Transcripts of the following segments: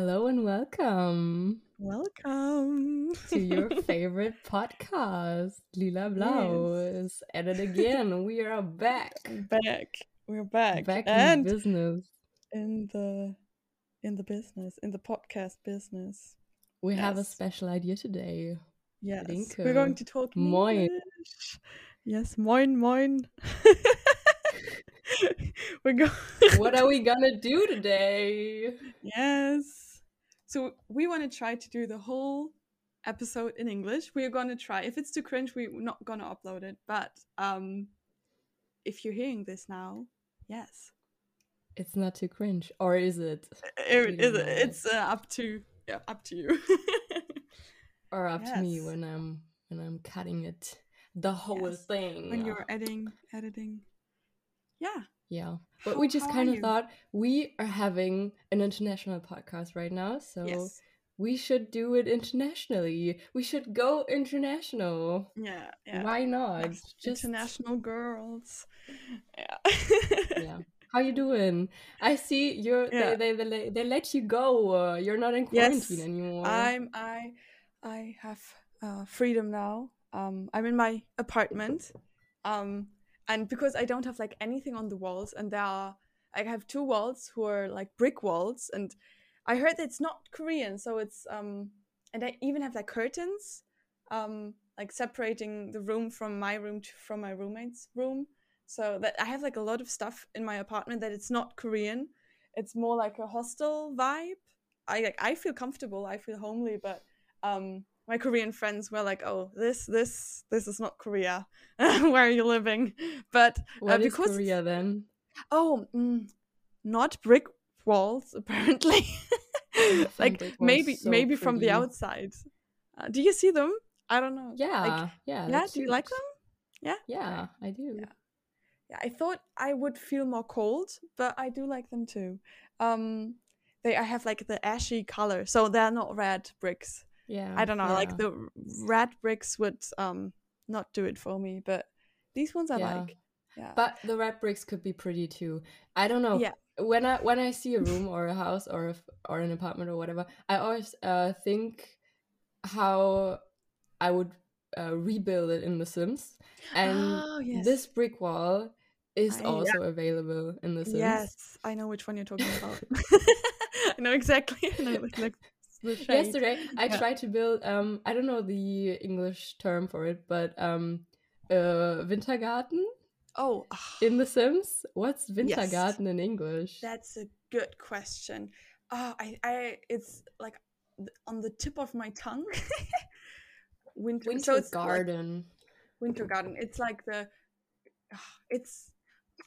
Hello and welcome Welcome to your favorite podcast. lilablau is at it again. We are back. back. We're back. Back and in business. in the in the business, in the podcast business. We have a special idea today. Yes. Linke. We're going to talk Moin. English. Yes, moin moin. We're going What are we gonna do today? Yes. So we want to try to do the whole episode in English. We're going to try. If it's too cringe, we're not going to upload it. But um if you're hearing this now, yes. It's not too cringe, or is it? It- We it- it's uh, up to yeah, up to you. Or up to me when I'm when I'm cutting it, the whole Yes. thing. when you're editing, editing. Yeah. Yeah. But we just how kind of you? thought we are having an international podcast right now, so Yes. we should do it internationally. We should go international. Yeah. Yeah. Why not? Just international girls. Yeah. yeah. How you doing? I see you're Yeah. they, they, they, they let you go. Uh, you're not in Yes, quarantine anymore. I'm I I have uh, freedom now. Um, I'm in my apartment, um, and because I don't have like anything on the walls, and there are I have two walls who are like brick walls, and I heard that it's not Korean, so it's um, and I even have like curtains, um, like separating the room from my room to, from my roommate's room, so that I have like a lot of stuff in my apartment that it's not Korean. It's more like a hostel vibe. I like I feel comfortable, I feel homely, but um my Korean friends were like, "Oh, this this this is not Korea. Where are you living?" But What is because- Korea then? oh, mm, not brick walls apparently. like maybe so maybe from the outside. Uh, do you see them? I don't know. Yeah, Like, yeah. yeah. Do you like them? Yeah, Yeah, I do. Yeah. Yeah, I thought I would feel more cold, but I do like them too. Um, they I have like the ashy color, so they're not red bricks. Yeah. I don't know, yeah. like the red bricks would um not do it for me, but these ones I Yeah. like. Yeah. But the red bricks could be pretty too. I don't know. Yeah. When I when I see a room or a house or a, or an apartment or whatever, I always uh, think how I would uh, rebuild it in The Sims, and oh, yes. this brick wall is I- yeah. also available in The Sims. Yes, I know which one you're talking about. I know exactly. I know, like. Yesterday, I Yeah. tried to build. Um, I don't know the English term for it, but um, uh, Wintergarten Oh, ah, in The Sims. What's Wintergarten in English? that's a good question. Oh, I, I, it's like on the tip of my tongue. Winter, Winter so it's like- garden. winter garden. It's like the, ah, it's.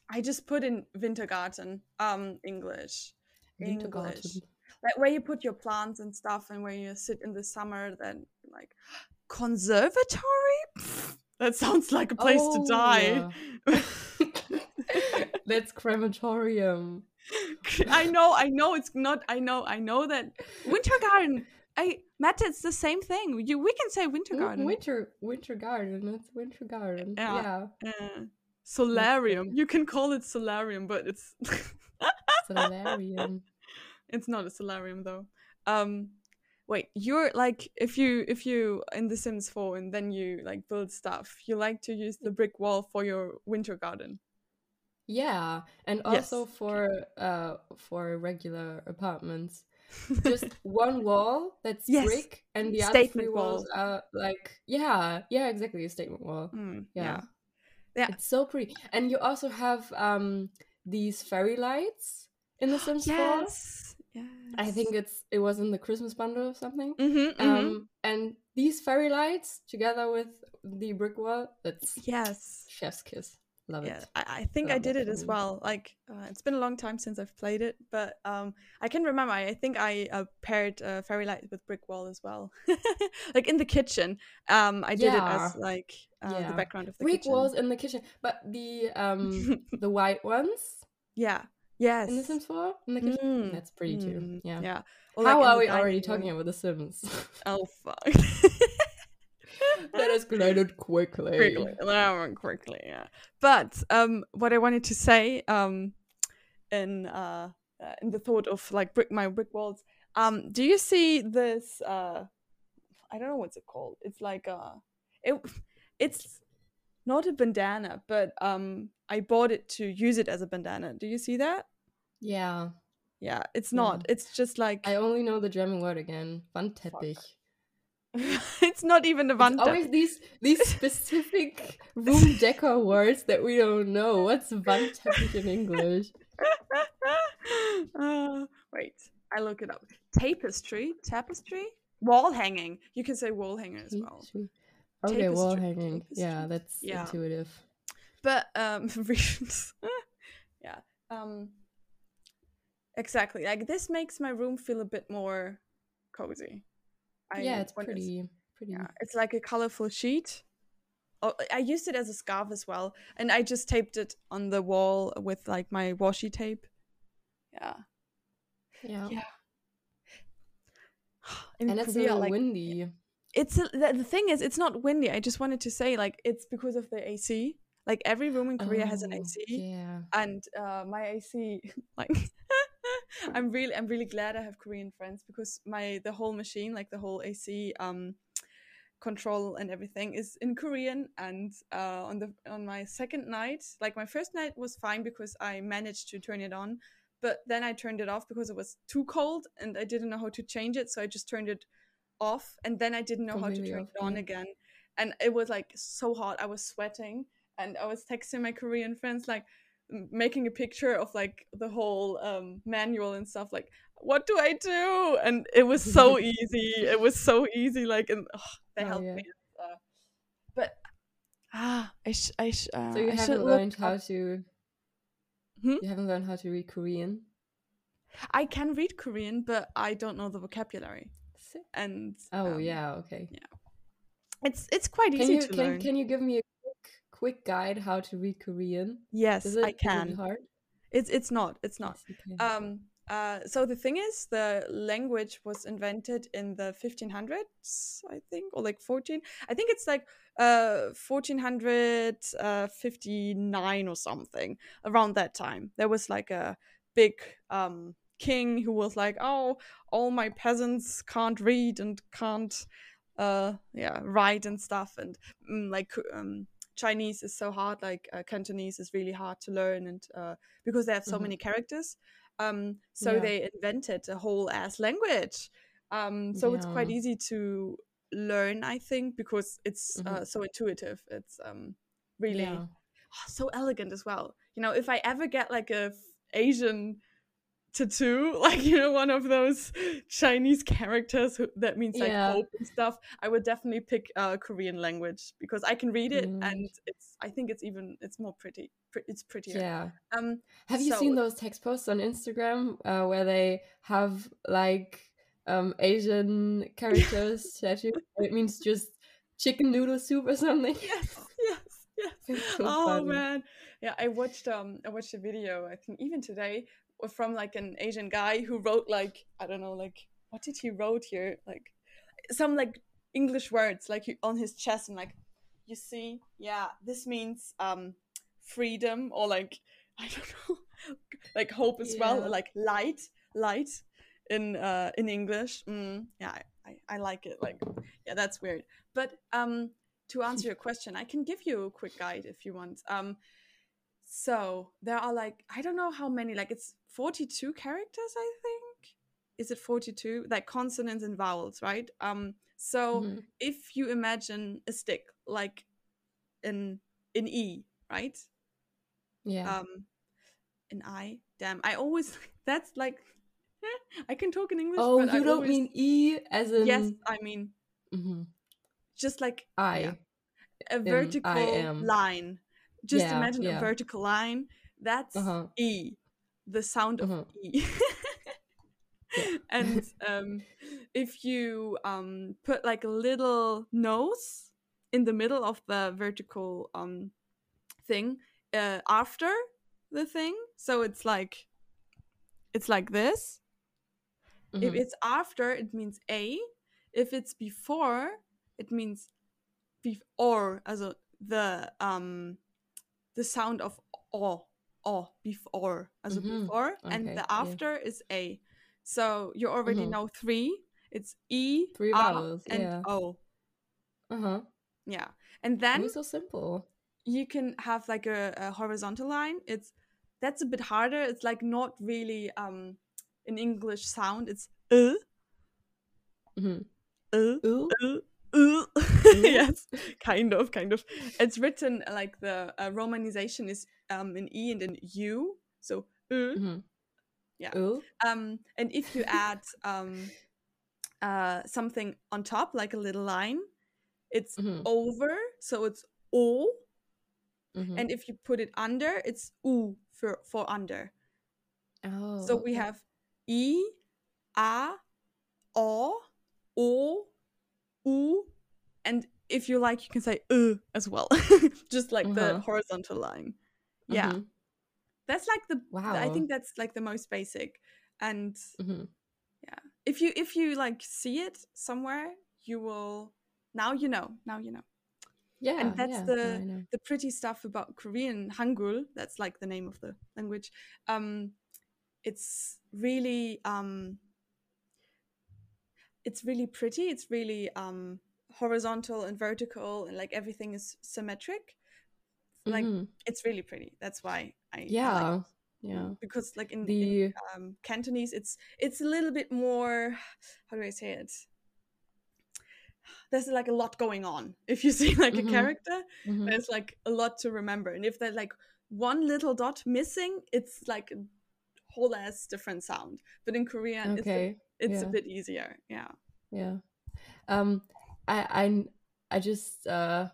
I just put in Wintergarten, um, English, English, Wintergarten. Like where you put your plants and stuff, and where you sit in the summer. Then like conservatory. That sounds like a place to die. Oh, That's crematorium. I know, I know it's not. I know, I know that winter garden. I Matt, it's the same thing. You we can say winter garden. Winter winter garden. That's winter garden. Yeah. Yeah. Uh, solarium. You can call it solarium, but it's Solarium. It's not a solarium though. Um, wait, you're like if you if you in The Sims 4 and then you like build stuff, you like to use the brick wall for your winter garden. Yeah, and Yes, also for uh for regular apartments, just one wall that's Yes, brick, and the other three walls are like yeah, yeah, exactly a statement wall. Mm, Yeah. Yeah. it's so pretty, and you also have um these fairy lights in the Sims 4. Yes. I think it's it was in the Christmas bundle or something. Mm-hmm, Um, and these fairy lights together with the brick wall, that's Yes. chef's kiss. Love Yeah, it. I, I think I did that it as well. Like, uh, it's been a long time since I've played it, but um, I can remember. I, I think I uh, paired uh, fairy light with brick wall as well. like in the kitchen, um, I did it as like uh, the background of the brick kitchen. walls in the kitchen, but the um the white ones Yeah. Yes. in the Sims 4 in the kitchen. Mm, That's pretty too. mm, Yeah. Yeah. Or, How like, are we already room. talking about the Sims? Oh fuck. that escalated quickly. quickly, um, quickly, yeah. But um, what I wanted to say, um, in uh, uh, in the thought of like brick my brick walls, Um, do you see this? Uh, I don't know what's it called. It's like a, it, it's not a bandana, but um, I bought it to use it as a bandana. Do you see that? Yeah. Yeah, it's not. It's just like I only know the German word again. Wandteppich. it's not even a It's Wand. always these these specific room decor words that we don't know. What's Wandteppich in English? uh, wait, I look it up. Tapestry, tapestry, wall hanging. You can say wall hanger as well. Tapestry. Okay, wall Tapestry, hanging. Yeah, that's Yeah. intuitive. But um, yeah. Um. Exactly. Like this makes my room feel a bit more cozy. I- yeah, it's pretty pretty. Yeah, it's like a colorful sheet. Oh, I used it as a scarf as well, and I just taped it on the wall with like my washi tape. Yeah, Yeah. Yeah. In And it's a Korea, little like windy. it's a, the, the thing is, it's not windy. I just wanted to say like it's because of the AC. Like every room in Korea has an Oh, AC, Yeah. and uh, my AC like. I'm really I'm really glad I have Korean friends because my the whole machine like the whole AC um control and everything is in Korean and uh on the on my second night like my first night was fine because I managed to turn it on but then I turned it off because it was too cold and I didn't know how to change it so I just turned it off and then I didn't know how to turn off, it on again. And it was like so hot I was sweating and I was texting my Korean friends like making a picture of like the whole um, manual and stuff like what do i do and it was so easy it was so easy like and ugh, they Oh, helped yeah. me uh, but ah i sh- i sh- uh, So you I haven't learned how up- to. Hmm? You haven't learned how to read Korean. i can read korean but i don't know the vocabulary and Oh um, yeah. Okay. Yeah it's it's quite Can easy you to can learn can you give me a quick guide how to read Korean? yes i can hard? it's it's not it's not Yes. Um, uh, so the thing is, the language was invented in the 1500s, I think, or like 14. I think it's like uh 1459 or something around that time. There was like a big um king who was like, "Oh, all my peasants can't read and can't uh yeah write and stuff and mm, like um Chinese is so hard like uh, Cantonese is really hard to learn and uh because they have so Mhm. many characters um so Yeah. they invented a whole ass language um so it's quite easy to learn i think because it's Mhm. uh, so intuitive it's um really Yeah. oh, so elegant as well you know if i ever get like a f- asian tattoo like you know one of those chinese characters who, that means like Yeah. hope and stuff i would definitely pick uh, korean language because i can read it and it's i think it's even it's more pretty it's prettier Yeah. um Have you so- seen those text posts on Instagram uh, where they have like um, Asian characters tattooed? It means just chicken noodle soup or something. yes yes yes so oh funny. man yeah i watched um i watched a video i think even today from like an asian guy who wrote like i don't know like what did he wrote here? Like some like english words like on his chest and like you see yeah this means um freedom or like i don't know like hope as well Yeah. like light light in uh in english. Mm, yeah I, I i like it like yeah that's weird. But um to answer your question i can give you a quick guide if you want. Um so there are like i don't know how many like it's 42 characters i think is it 42 like consonants and vowels right um so Mhm. if you imagine a stick like in in e right Yeah. um an i damn i always that's like i can talk in english oh, you I don't always, mean E as in yes i mean Mhm. just like I. yeah. a I vertical am. line just Yeah, imagine a vertical line that's Uh-huh. e the sound of Mhm. e Yeah. and um if you um put like a little nose in the middle of the vertical um thing uh after the thing so it's like it's like this if Mhm. it's after it means a if it's before it means before also the um the sound of o o before also Mhm. before and Okay, the yeah. after is a So you already Mhm. know three. It's E, Three vowels, and yeah. O. Uh huh. Yeah. And then so simple. you can have like a, a horizontal line. It's that's a bit harder. It's like not really um an English sound. It's uh, hmm uh, uh, uh. Yes, kind of, kind of. It's written like the uh, romanization is um an E and an U. So uh. hmm Yeah. Um, and if you add um uh something on top, like a little line, it's hmm over. So it's O. hmm And if you put it under, it's U for for under. oh. So we have E, A, O, O, U, and if you like, you can say uh as well, just like the Uh-huh. horizontal line. Yeah, Mhm. that's like the. Wow. I think that's like the most basic. And Mhm. if you if you like see it somewhere, you will. Now you know. Now you know. Yeah. and that's yeah, the- the pretty stuff about Korean Hangul. That's like the name of the language. Um, it's really um, it's really pretty. It's really um, horizontal and vertical, and like everything is symmetric. Like Mhm. it's really pretty. That's why I I like Yeah. Yeah. because like in, in The um, Cantonese, it's it's a little bit more. How do I say it? There's like a lot going on. If you see like Mhm. a character, mhm. there's like a lot to remember and if there's like one little dot missing it's like a whole ass different sound but in korean it's, a, okay. it's a bit easier yeah Yeah. Um I I I just uh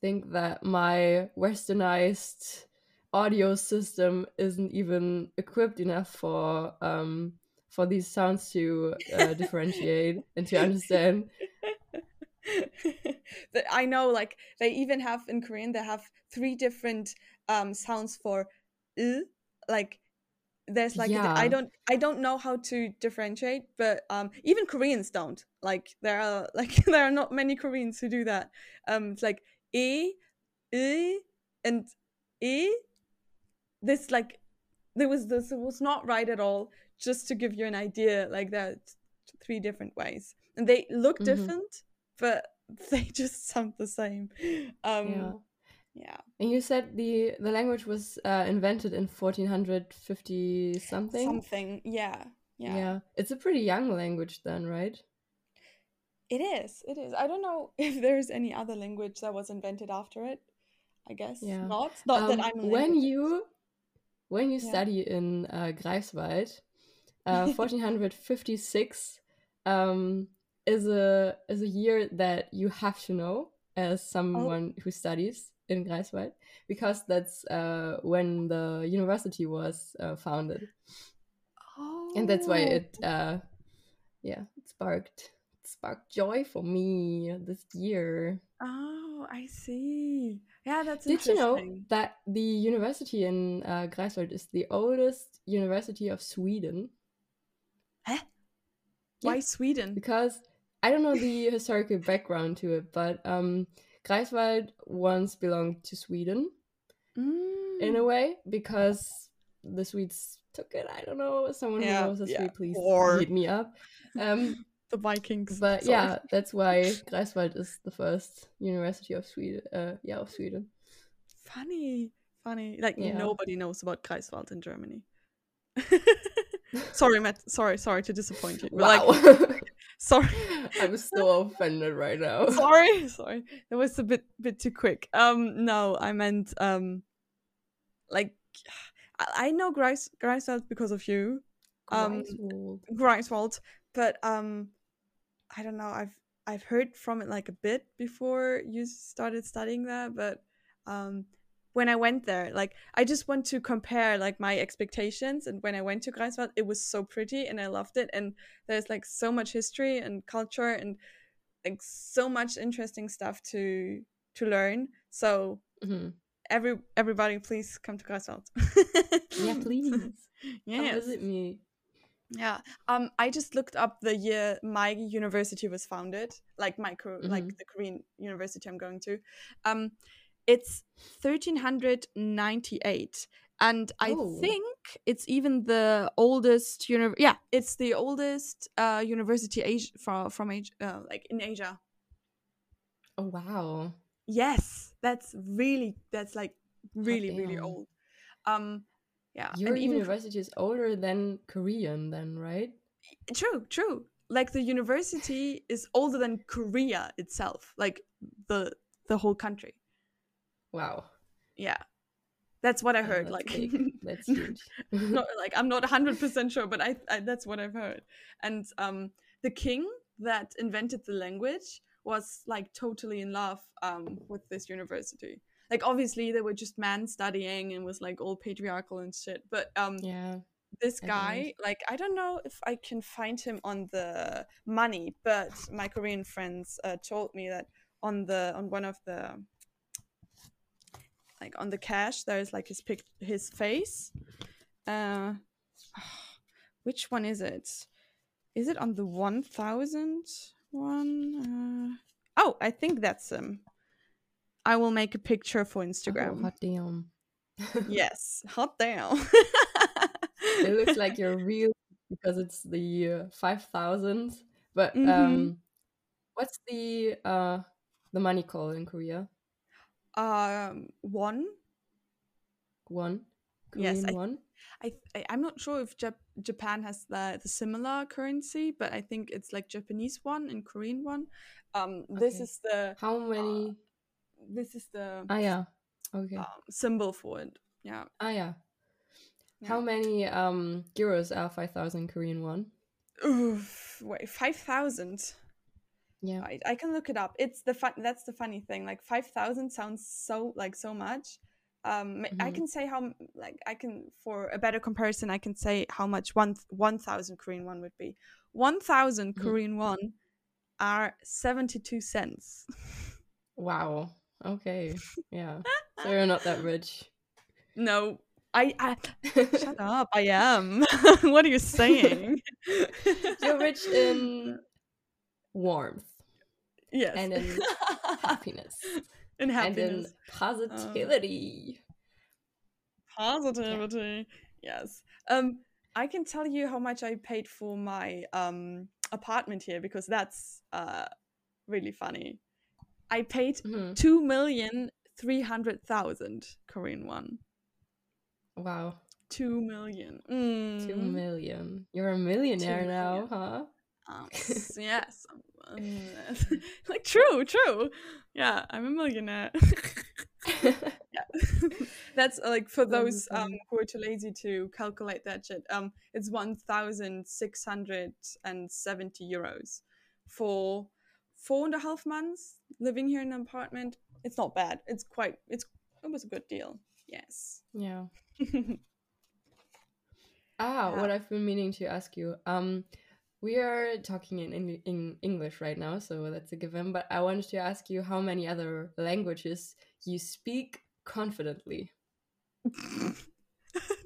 think that my westernized audio system isn't even equipped enough for um for these sounds to uh, differentiate and to understand. But i know like they even have in korean they have three different um sounds for uh, like there's like di- i don't i don't know how to differentiate but um even koreans don't. Like there are like there are not many koreans who do that. Um it's like e e and e. This like there was this it was not right at all just to give you an idea like that three different ways. And they look Mhm. different but they just sound the same. Um Yeah. Yeah And you said the the language was uh, invented in 1450 something. something yeah yeah Yeah. It's a pretty young language then, right? it is it is i don't know if there's any other language that was invented after it i guess Yeah. not not that Um, i'm when you when you Yeah. study in uh, Greifswald, uh, 1456 um, is a is a year that you have to know as Oh. someone who studies in Greifswald because that's uh, when the university was uh, founded, and that's why Oh. it uh, yeah it sparked it sparked joy for me this year. oh i see yeah that's Did you know that the university in uh, Greifswald is the oldest university of Sweden? Huh? Why sweden Because I don't know the historical background to it, but um, Greifswald once belonged to Sweden in Mm. a way because the Swedes took it. I don't know. Someone Yeah, who knows history, yeah. please Or- hit me up. Um, the vikings but sorry. yeah, that's why Greifswald is the first university of Sweden. Uh, yeah, of Sweden. funny funny like Yeah. nobody knows about Greifswald in germany sorry matt sorry sorry to disappoint you but, Wow, like sorry I'm so offended right now. sorry sorry that was a bit bit too quick um no i meant um like i, I know Greis, greifswald because of you um, Greifswald. greifswald but um i don't know i've i've heard from it like a bit before you started studying that but um when i went there like i just want to compare like my expectations and when i went to greifswald it was so pretty and i loved it and there's like so much history and culture and like so much interesting stuff to to learn so Mhm. every everybody please come to greifswald Yeah, please. Come yes visit me. yeah um i just looked up the year my university was founded like my Kor- like the korean university i'm going to um it's 1398 and I Oh. think it's even the oldest uni- Yeah, it's the oldest uh, university Asia from from Asia, uh, like in Asia. Oh wow. Yes, that's really that's like really really old. Um, yeah, Your and even university is older than Korean, then, right? true, true. Like the university is older than Korea itself, like the the whole country. Wow. Yeah, that's what I Yeah, heard. that's Like. That's huge. not like I'm not 100 percent sure, but I, I that's what I've heard. And um, the king that invented the language was like totally in love um with this university. Like obviously they were just men studying and was like all patriarchal and shit. But um, yeah. this guy believe. like i don't know if i can find him on the money but my korean friends uh, told me that on the on one of the like on the cash there's like his pic his face. Uh which one is it? Is it on the 1000 one? Uh, oh i think that's him. I will make a picture for Oh, instagram hot damn. yes hot damn. It looks like you're real because it's the uh, 5000 but Mhm. um what's the uh the money called in korea um one one Yes, I- one I, I I'm not sure if Jap- Japan has the, the similar currency, but I think it's like Japanese one and Korean won. Um, this Okay. is the how many this is the ah yeah okay um, symbol for it. Yeah. ah yeah how many um euros are 5000 korean won Oof, wait, five thousand. Yeah I, I can look it up. It's the fun. That's the funny thing. Like five thousand sounds so like so much. Um, m- I can say how like I can for a better comparison. I can say how much one one thousand Korean won would be. One thousand Mhm. Korean won are seventy two cents. wow okay yeah so you're not that rich no, I, I shut up. I am. what are you saying? you're rich in warmth yes and in happiness in and in happiness. positivity positivity yes um i can tell you how much i paid for my um apartment here because that's uh really funny i paid Mhm. two million three hundred thousand korean won wow two million Two Mm. million. You're a millionaire now, million. huh? Um, yes. Um, like true true. yeah i'm a millionaire. Yeah. That's uh, like for those um who are too lazy to calculate that shit um it's 1670 euros for four and a half months living here in an apartment. It's not bad. It's quite it's it was a good deal. Yes. Yeah. Ah, Yeah. what I've been meaning to ask you. Um, we are talking in, in English right now, so that's a given. But I wanted to ask you how many other languages you speak confidently.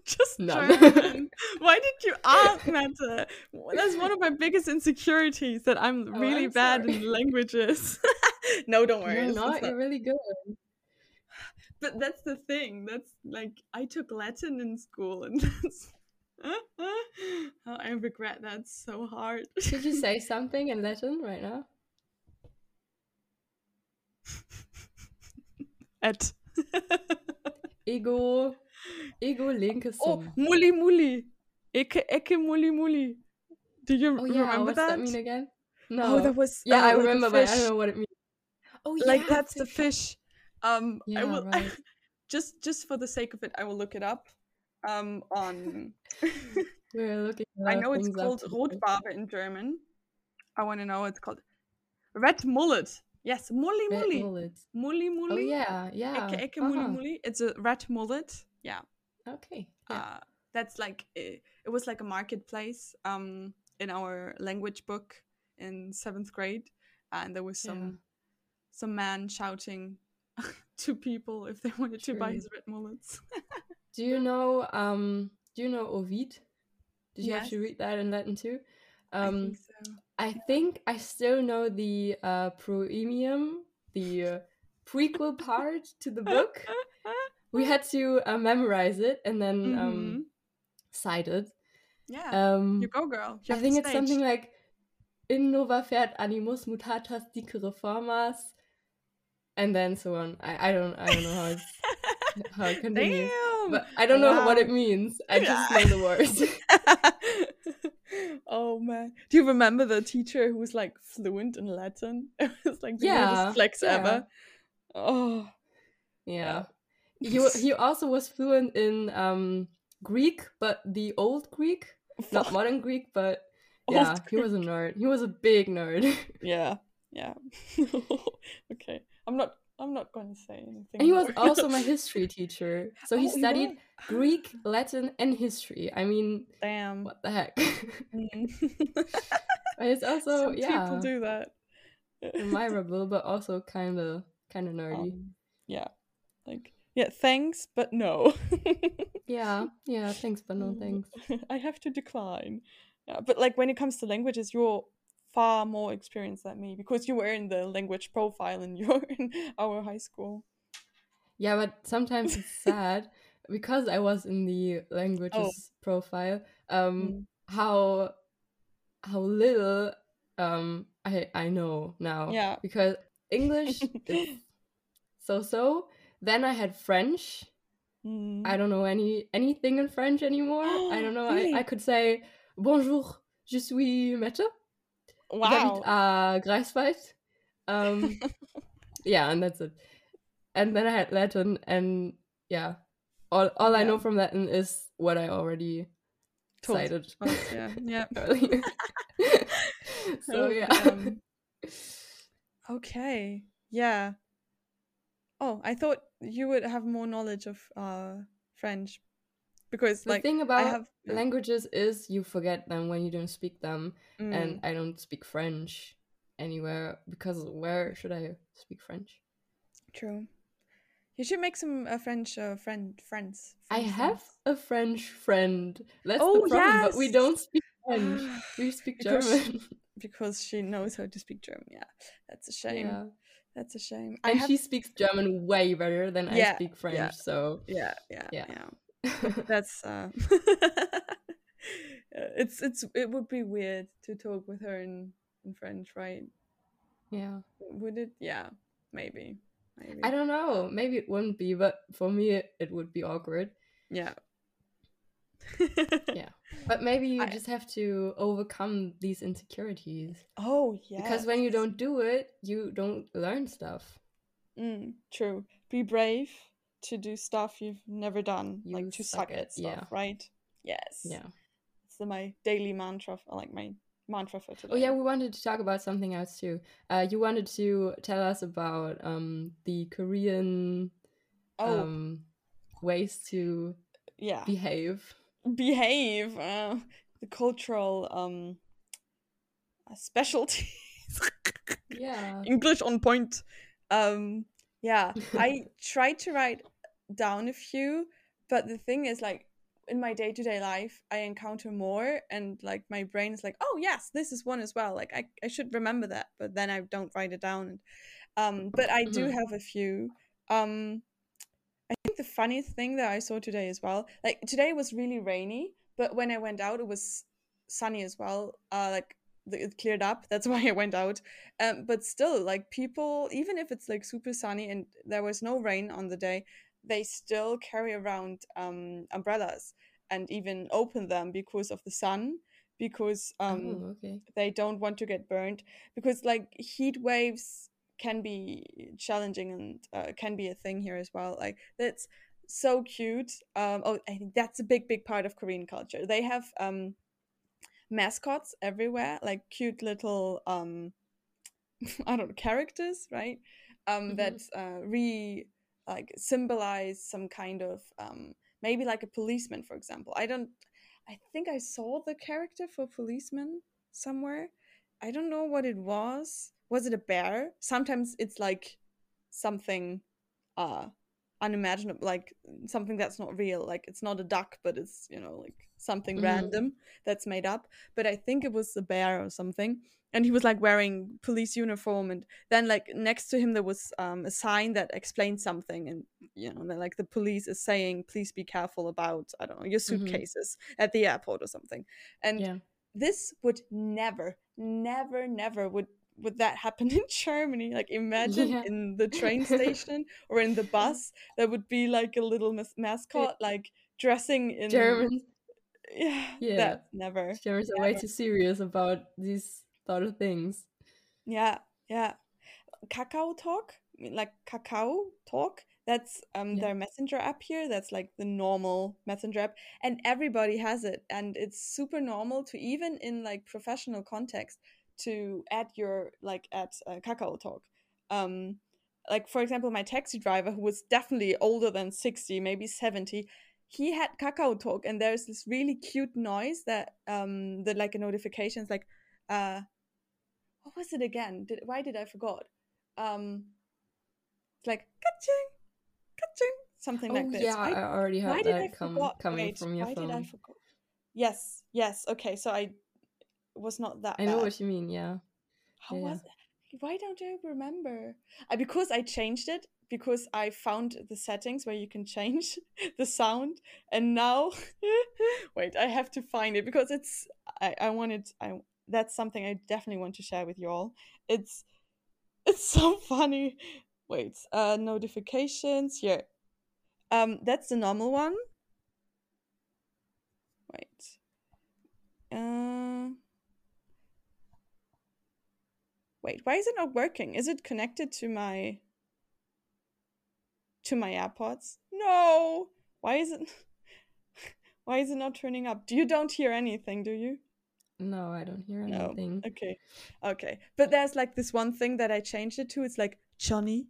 just None. Why did you ask that? That's one of my biggest insecurities that I'm Oh, really I'm bad sorry. in languages. no, don't worry. You're it's- it's not. not- You're really good. But that's the thing. That's like I took Latin in school, and that's. I regret that so hard. Could you say something in Latin right now? At Ego, ego linke oh, muli muli, eke eke muli muli. Do you Oh yeah, remember that? that mean again? No. Oh, that was yeah, I like remember, but I don't know what it means. Oh yeah, like that's the fish. Um, I Yeah, will right. just just for the sake of it, I will look it up. Um, on We're looking. I uh, know it's called Rotbarbe in German. I want to know what it's called. Red mullet. Yes, mully mully, mullets. mully Oh yeah, yeah. Eke eke mully uh-huh. mully. It's a red mullet. Yeah. Okay. Yeah. Uh, that's like it, it was like a marketplace um in our language book in seventh grade, and there was some Yeah. some man shouting to people if they wanted to buy his red mullets. Do you know? Um. Do you know Ovid? Did you have to read that in Latin too? I Um. think so. I think I still know the uh, proemium, the uh, prequel part to the book. we had to uh, memorize it and then Mhm. um, cite it. yeah, Um, you go, girl. You I think it's something like in nova fert animus mutatas dicere formas, and then so on. I, I don't I don't know how it's, how it continues, Damn. but I don't know what it means. I just know the words. oh man, do you remember the teacher who was like fluent in Latin? It was like the Yeah, weirdest flex yeah. ever. Oh, yeah. He he also was fluent in um Greek, but the old Greek, not modern Greek, but Old yeah, he was a nerd. He was a big nerd. yeah, yeah. okay, I'm not. I'm not going to say anything. and he was also my history teacher. So he Oh, studied was? Greek, Latin, and history. I mean, Damn. what the heck? Mm. but it's also Some yeah, people do that. admirable, but also kind of kind of nerdy. Um, yeah, like yeah. Thanks, but no. yeah, yeah. Thanks, but no thanks. I have to decline. Yeah, but like when it comes to languages, you're far more experienced than me because you were in the language profile and you're in our high school. Yeah, but sometimes it's sad because I was in the languages profile. Um, Mm. how how little um I I know now. Yeah. because English is so so. Then I had French. Mm. I don't know any anything in French anymore. I don't know. Really? I, I could say bonjour, je suis Mette. Wow. Uh, Greifswald. Um, yeah, and that's it. And then I had Latin, and yeah, all all I know from Latin is what I already Told cited yeah, yeah. earlier. so Oh, yeah, damn. Okay. Yeah. Oh, I thought you would have more knowledge of uh French because the like thing I about have yeah. languages is you forget them when you don't speak them, Mm. and I don't speak French anywhere because where should I speak French? True. You should make some uh, French uh, friend friends. I have a French friend. That's Oh, the problem, but we don't speak French. We speak Because- German. because she knows how to speak German. Yeah, that's a shame. Yeah. That's a shame. And have. she speaks German way better than I speak French, yeah. so Yeah, yeah, Yeah. yeah. That's. uh It's it's it would be weird to talk with her in in French, right? yeah. Would it? Yeah, maybe. Maybe. I don't know. Maybe it wouldn't be, but for me it, it would be awkward. Yeah. Yeah. But maybe you I- just have to overcome these insecurities. Oh yeah. Because when you don't do it, you don't learn stuff. Mm, true. Be brave to do stuff you've never done, You like to suck suck at- stuff, yeah. right? Yes. Yeah. It's my daily mantra, like my mantra for today. Oh yeah, we wanted to talk about something else too. Uh, you wanted to tell us about um the Korean Oh, um ways to yeah. behave. Behave. Uh, the cultural um specialties. Yeah. English on point. Um, yeah, I tried to write down a few, but the thing is, like, in my day to day life, I encounter more, and like my brain is like, oh yes, this is one as well. Like, I, I should remember that, but then I don't write it down. Um, but I do Mhm. have a few. Um, I think the funniest thing that I saw today as well, like today was really rainy, but when I went out, it was sunny as well. Uh, like it cleared up. That's why I went out. Um, but still, like people, even if it's like super sunny and there was no rain on the day, they still carry around um, umbrellas and even open them because of the sun, because um, oh, okay. they don't want to get burned. Because like heat waves can be challenging and uh, can be a thing here as well. Like that's so cute. Um, oh, I think that's a big, big part of Korean culture. They have um, mascots everywhere, like cute little um, I don't know characters, right? Um, Mhm. that uh, re like symbolize some kind of um, maybe like a policeman, for example. I don't. I think I saw the character for policeman somewhere. I don't know what it was. Was it a bear? Sometimes it's like something uh unimaginable like something that's not real like it's not a duck but it's you know like something Mhm. random that's made up but i think it was a bear or something and he was like wearing police uniform and then like next to him there was um, a sign that explained something and you know like the police is saying please be careful about i don't know your Mhm. suitcases at the airport or something and Yeah. this would never never never would would that happen in germany like imagine Yeah. in the train station or in the bus there would be like a little mas- mascot like dressing in German. yeah, Yeah. that never Germans are way too serious about these sort of things. Yeah, yeah. Kakao Talk, like Kakao Talk, that's um Yeah. their messenger app here. That's like the normal messenger app, and everybody has it, and it's super normal to even in like professional context to add your like at uh, Kakao Talk. Um, like for example, my taxi driver who was definitely older than sixty, maybe seventy. He had Kakao Talk, and there's this really cute noise that um the like a notifications like uh what was it again? Did why did I forgot? Um, it's like ka-ching, ka-ching, something like oh this. yeah, Why, I already why heard did I that come, forgot? coming Wait, from your why did I forgot? Yes, yes. Okay, so I was not that I know what you mean. Yeah. How yeah, was it? Why don't I remember? Because I changed it because I found the settings where you can change the sound, and now wait, I have to find it because it's I I wanted I that's something I definitely want to share with you all. It's it's so funny. Wait, uh, notifications here. Um, that's the normal one. Wait. Uh. Wait, why is it not working? Is it connected to my to my AirPods? No. Why is it Why is it not turning up? Do you don't hear anything, do you? No, I don't hear No. anything. Okay. Okay. But there's like this one thing that I changed it to. It's like Johnny.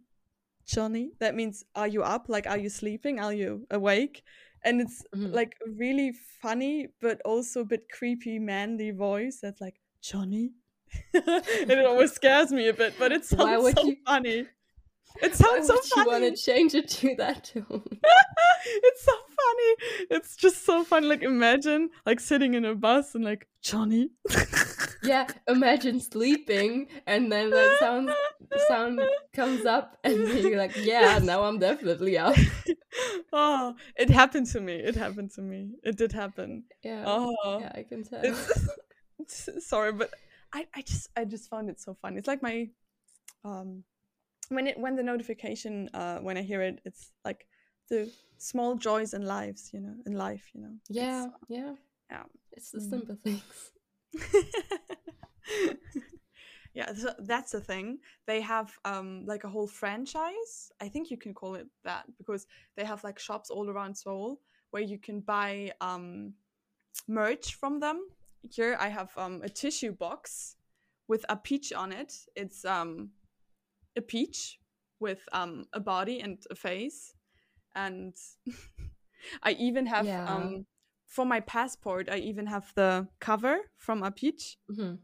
Johnny. That means are you up? Like are you sleeping? Are you awake? And it's Mhm. like really funny but also a bit creepy manly voice that's like Johnny. and it always scares me a bit, but it sounds so you- funny. It Why sounds so would you want to change it to that tone? it's so funny. It's just so funny. Like imagine like sitting in a bus and like Johnny. yeah, imagine sleeping and then that sound sound comes up and you're like, yeah, now I'm definitely up. oh, it happened to me. It happened to me. It did happen. Yeah, Oh, yeah, I can tell. it's- sorry, but I, I just I just found it so fun. It's like my um when it when the notification uh when I hear it, it's like the small joys in lives, you know, in life, you know. yeah, yeah, yeah. It's the Mm. simple things. yeah, so that's the thing. They have um like a whole franchise. I think you can call it that because they have like shops all around Seoul where you can buy um merch from them. Here I have um a tissue box with a peach on it. It's um a peach with um a body and a face and I even have Yeah. um for my passport I even have the cover from a peach. hmm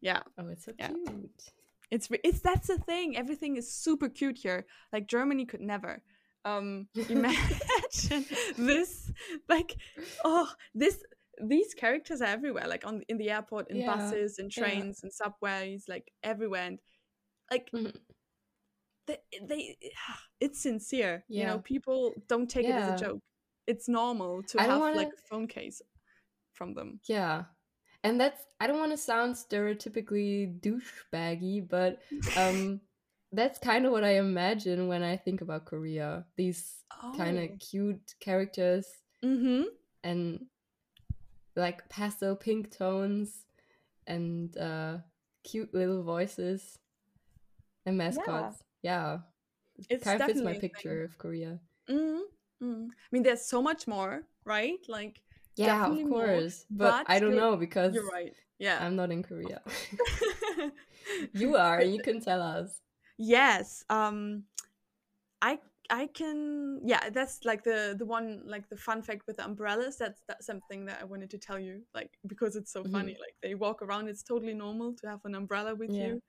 Yeah, Oh, it's so Yeah. cute. it's it's that's the thing. Everything is super cute here. Like Germany could never. Um, imagine this, like, oh, this these characters are everywhere. Like on in the airport, in Yeah, buses, in yeah. trains, in subways, like everywhere. And like Mhm. they, they, it's sincere. You know, people don't take it as a joke. It's normal to I have wanna- like a phone case from them. Yeah. And that's I don't want to sound stereotypically douchebaggy, but um that's kind of what I imagine when I think about Korea. These kind of cute characters Mm-hmm. and like pastel pink tones and uh cute little voices and mascots. Yeah. It's kind of fits my picture of Korea. Mm, mm. I mean, there's so much more, right? Like, Yeah, of more, course. But, but I don't know because you're right. Yeah. I'm not in Korea. you are, you can tell us. yes. Um, I I can. Yeah, that's like the the one like the fun fact with the umbrellas. That's that's something that I wanted to tell you, like because it's so Mhm. funny. Like they walk around. It's totally normal to have an umbrella with Yeah. you.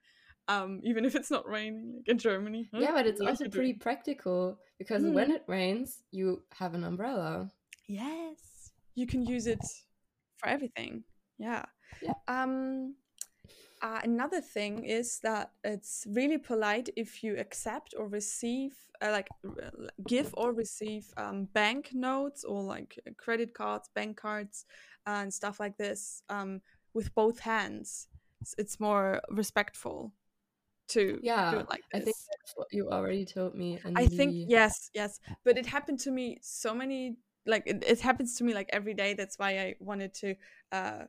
Um, even if it's not raining, like in Germany. Huh? Yeah, but it's also pretty practical because Mm. when it rains, you have an umbrella. Yes, you can use it for everything. Yeah. Yeah. Um, uh, another thing is that it's really polite if you accept or receive, uh, like, give or receive um, bank notes or like uh, credit cards, bank cards, and stuff like this um, with both hands. It's, it's more respectful to do Yeah, it like I think that's what you already told me I think yes, yes, but it happened to me so many like it, it happens to me like every day. That's why I wanted to uh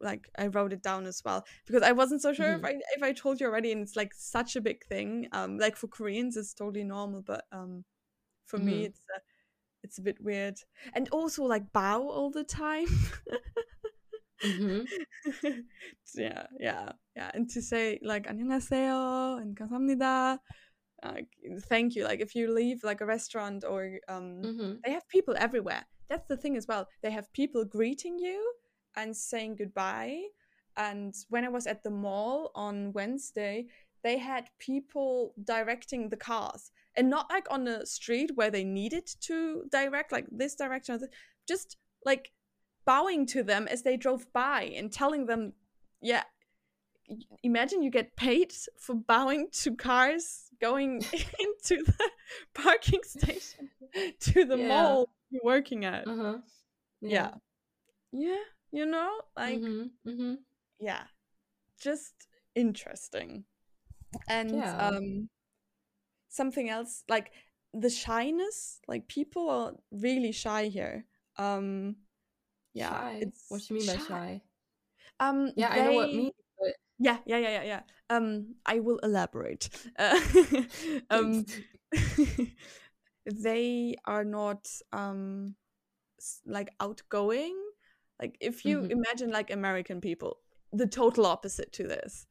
like I wrote it down as well because I wasn't so sure if Mhm. I if I told you already and it's like such a big thing. Um like for Koreans it's totally normal, but um for me Mhm. it's uh, it's a bit weird. And also like bow all the time. Mhm. yeah, yeah, yeah. And to say like 안녕하세요 and 감사합니다 like thank you like if you leave like a restaurant or um Mhm. they have people everywhere that's the thing as well they have people greeting you and saying goodbye and when i was at the mall on wednesday they had people directing the cars and not like on the street where they needed to direct like this direction just like bowing to them as they drove by and telling them yeah imagine you get paid for bowing to cars going into the parking station to the Yeah. mall you're working at. Uh-huh. Yeah. Yeah, you know, like Mhm. Mhm. yeah, just interesting. And Yeah. um something else like the shyness, like people are really shy here. Um yeah, Shy. it's What do you mean by shy? Um Yeah, I know what they- mean, but Yeah, yeah, yeah, yeah, yeah. Um, I will elaborate. Uh, um, they are not um like outgoing. Like if you Mhm. imagine like American people, the total opposite to this.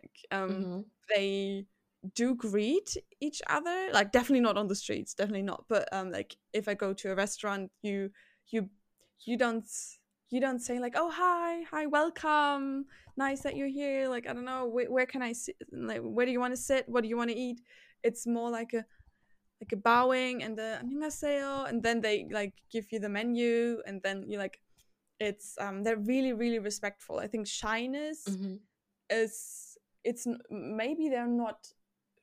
Like um, Mhm. they do greet each other. Like definitely not on the streets, definitely not. But um, like if I go to a restaurant, you you you don't you don't say like oh hi hi welcome nice that you're here like i don't know where, where can i sit like where do you want to sit what do you want to eat it's more like a like a bowing and the 안녕하세요 and then they like give you the menu and then you like it's um they're really really respectful i think shyness Mhm. is it's maybe they're not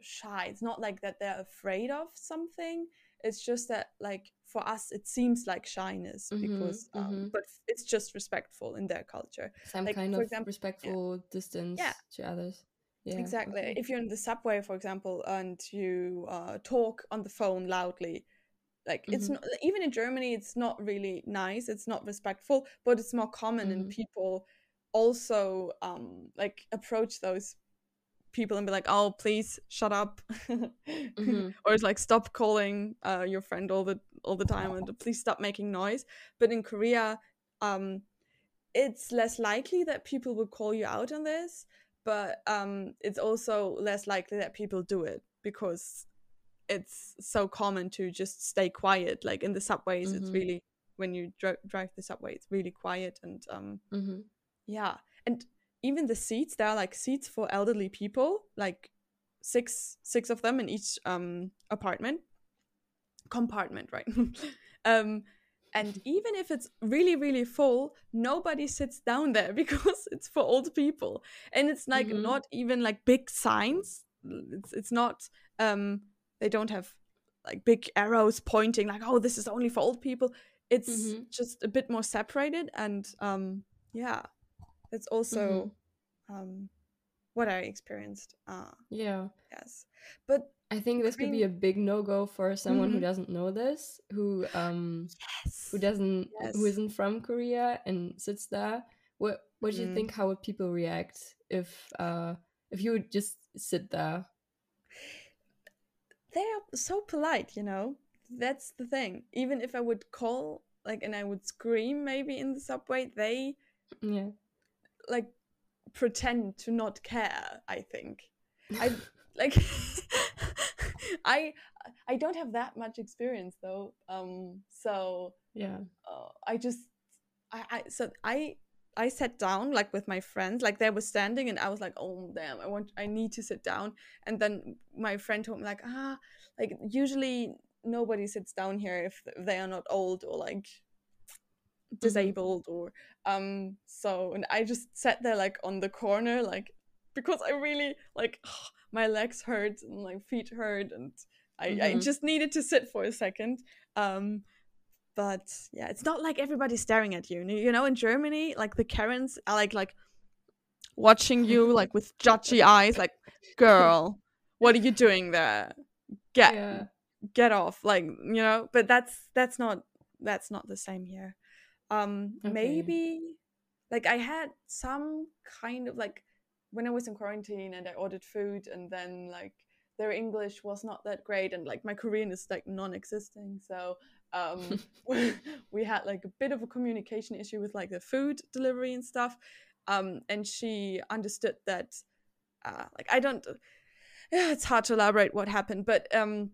shy it's not like that they're afraid of something it's just that like for us it seems like shyness Mhm, because um, mhm. but it's just respectful in their culture Some Like, kind for of example- respectful distance to others. Yeah. exactly okay. if you're in the subway for example and you uh, talk on the phone loudly like it's Mhm. not even in germany it's not really nice it's not respectful but it's more common and Mhm. people also um like approach those people and be like oh please shut up Mhm. or it's like stop calling uh, your friend all the all the time and please stop making noise but in korea um it's less likely that people will call you out on this but um it's also less likely that people do it because it's so common to just stay quiet like in the subways it's Mhm. really when you dri- drive the subway it's really quiet and um Mhm. yeah and even the seats there are like seats for elderly people like six six of them in each um apartment compartment right um and even if it's really really full nobody sits down there because it's for old people and it's like Mhm. not even like big signs it's it's not um they don't have like big arrows pointing like oh this is only for old people it's Mhm. just a bit more separated and um yeah it's also um what i experienced uh Yeah. yes but I think this could be a big no go for someone who Mhm. doesn't know this, who um yes who doesn't Yes. who isn't from Korea and sits there. What what do you Mm. think? How would people react if uh if you would just sit there? They're so polite you know that's the thing even if i would call like and i would scream maybe in the subway they Yeah. like pretend to not care i think i like i i don't have that much experience though um so yeah. uh, I just I, I so I I sat down like with my friends like they were standing and I was like oh damn I want I need to sit down and then my friend told me like ah like usually nobody sits down here if they are not old or like disabled or um so and I just sat there like on the corner like because I really like my legs hurt and my feet hurt and I, I Mhm. just needed to sit for a second. Um, but yeah, it's not like everybody's staring at you. You know, in Germany, like the Karens are like like watching you like with judgy eyes, like, girl, what are you doing there? Get Yeah. get off. Like, you know, but that's that's not that's not the same here. Um Okay. maybe like I had some kind of like when I was in quarantine and I ordered food and then like their English was not that great and like my Korean is like non-existing. So um we had like a bit of a communication issue with like the food delivery and stuff. Um and she understood that uh like I don't yeah, it's hard to elaborate what happened, but um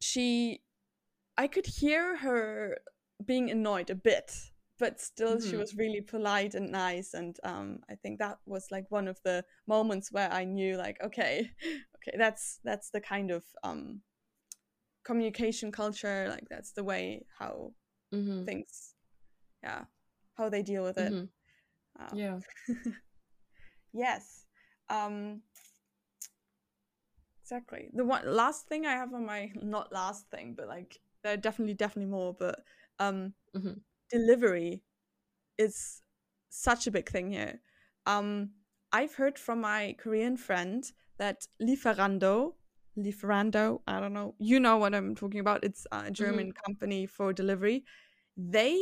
she I could hear her being annoyed a bit, but still she Mhm. was really polite and nice and um I think that was like one of the moments where I knew like okay, okay, that's that's the kind of um communication culture, like that's the way how Mhm. things yeah, how they deal with it. Mhm. Um, Yeah. yes. Um exactly. The one last thing I have on my not last thing, but like there are definitely definitely more, but um Mhm. delivery is such a big thing here. Um I've heard from my Korean friend that Lieferando Lieferando, I don't know. You know what I'm talking about. It's a mm-hmm. German company for delivery. They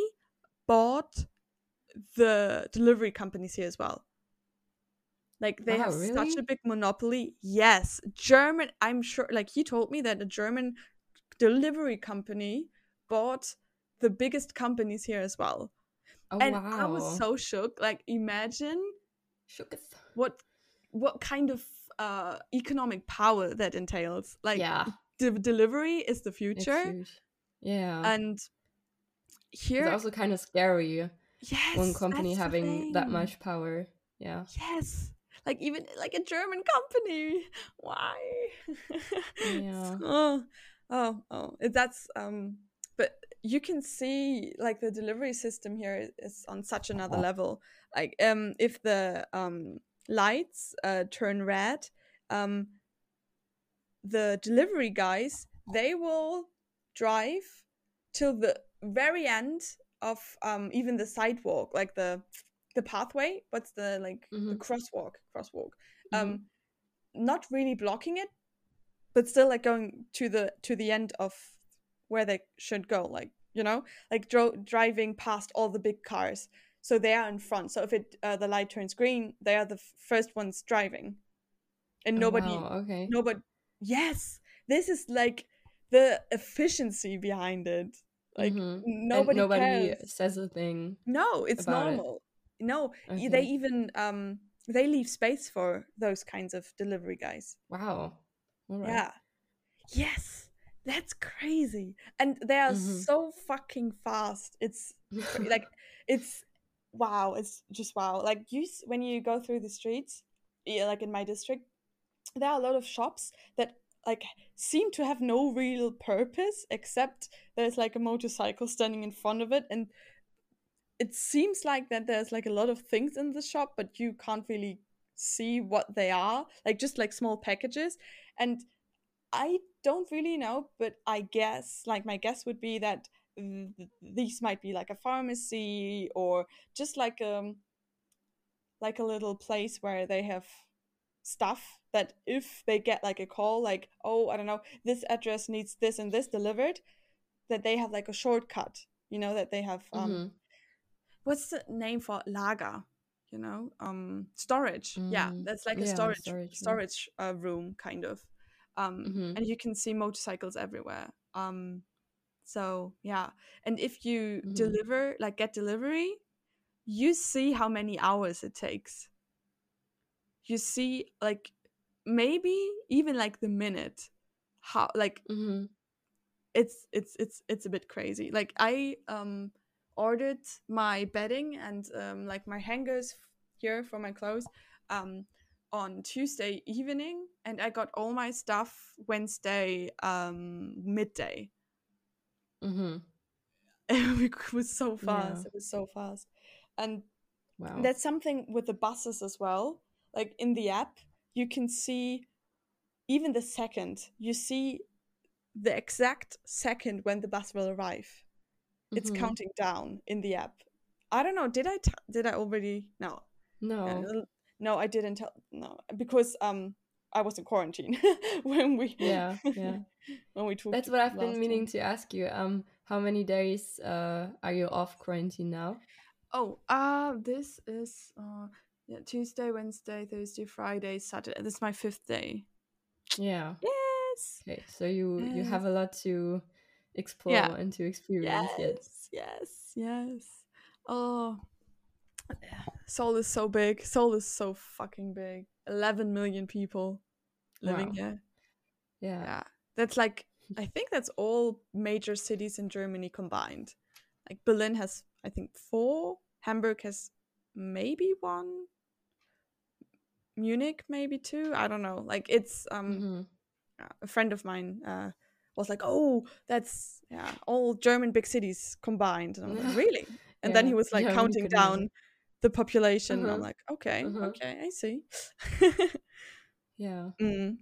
bought the delivery companies here as well. Like they Wow, have such a big monopoly. Yes, German. I'm sure. Like he told me that a German delivery company bought the biggest companies here as well, Oh and wow. I was so shook. Like imagine Shooketh. what what kind of uh economic power that entails. Like yeah. de- delivery is the future. Yeah. and It's here, also kind of scary yes, one company having that much power. Yeah. Yes. Like even like a German company. Why? Yeah. oh, oh, oh. It- That's um but you can see like the delivery system here is- is on such another level. Like um if the um lights uh turn red, um the delivery guys they will drive till the very end of um even the sidewalk, like the the pathway. What's the like the Mhm. crosswalk? Crosswalk. Mhm. Um, not really blocking it, but still like going to the to the end of where they should go. Like you know, like dro- driving past all the big cars, so they are in front. So if it uh, the light turns green, they are the f- first ones driving, and Oh, nobody wow, okay. nobody yes this is like the efficiency behind it like Mhm. And nobody nobody cares says a thing. no it's about it. normal no y- they even um they leave space for those kinds of delivery guys Wow. All right. yeah yes that's crazy and they are Mhm. so fucking fast it's like it's wow it's just wow. Like you when you go through the streets yeah, like in my district there are a lot of shops that like seem to have no real purpose except there's like a motorcycle standing in front of it and it seems like that there's like a lot of things in the shop but you can't really see what they are like just like small packages and i don't really know but i guess like my guess would be that th- th- these might be like a pharmacy or just like um like a little place where they have stuff that if they get like a call like oh i don't know this address needs this and this delivered that they have like a shortcut you know that they have um Mhm. what's the name for lager you know? Um storage. Yeah Mm, that's like a yeah, storage storage, storage, uh, room kind of. Um Mhm. and you can see motorcycles everywhere. Um so yeah and if you Mhm. deliver like get delivery you see how many hours it takes you see like maybe even like the minute how like Mhm. it's it's it's it's a bit crazy like i um ordered my bedding and um like my hangers here for my clothes um on tuesday evening and i got all my stuff wednesday um midday Mhm. it was so fast Yeah. it was so fast and Wow. that's something with the buses as well like in the app, you can see even the second. You see the exact second when the bus will arrive. It's Mhm. counting down in the app. I don't know. Did I t- did I already? No, No. No, I didn't tell. No, because um, I was in quarantine when we Yeah, yeah. when we talked. That's what I've been meaning one. to ask you. Um, how many days uh are you off quarantine now? Oh, uh this is uh yeah, Tuesday, Wednesday, Thursday, Friday, Saturday. This is my fifth day. Yeah. Yes. Okay, so you you have a lot to explore Yeah. and to experience yet. Yes, yes, yes. Oh, Seoul is so big. Seoul is so fucking big. 11 million people living Wow. here. Yeah. Yeah. That's like, I think that's all major cities in Germany combined. Like Berlin has, I think, four. Hamburg has maybe one. Munich, maybe two. I don't know. Like it's um Mhm. uh, a friend of mine uh, was like, "Oh, that's yeah, all German big cities combined." And I'm like, "Really?" And then he was like yeah, counting down the population. And I'm Uh-huh, like, "Okay, uh-huh. okay, I see." Yeah. mm.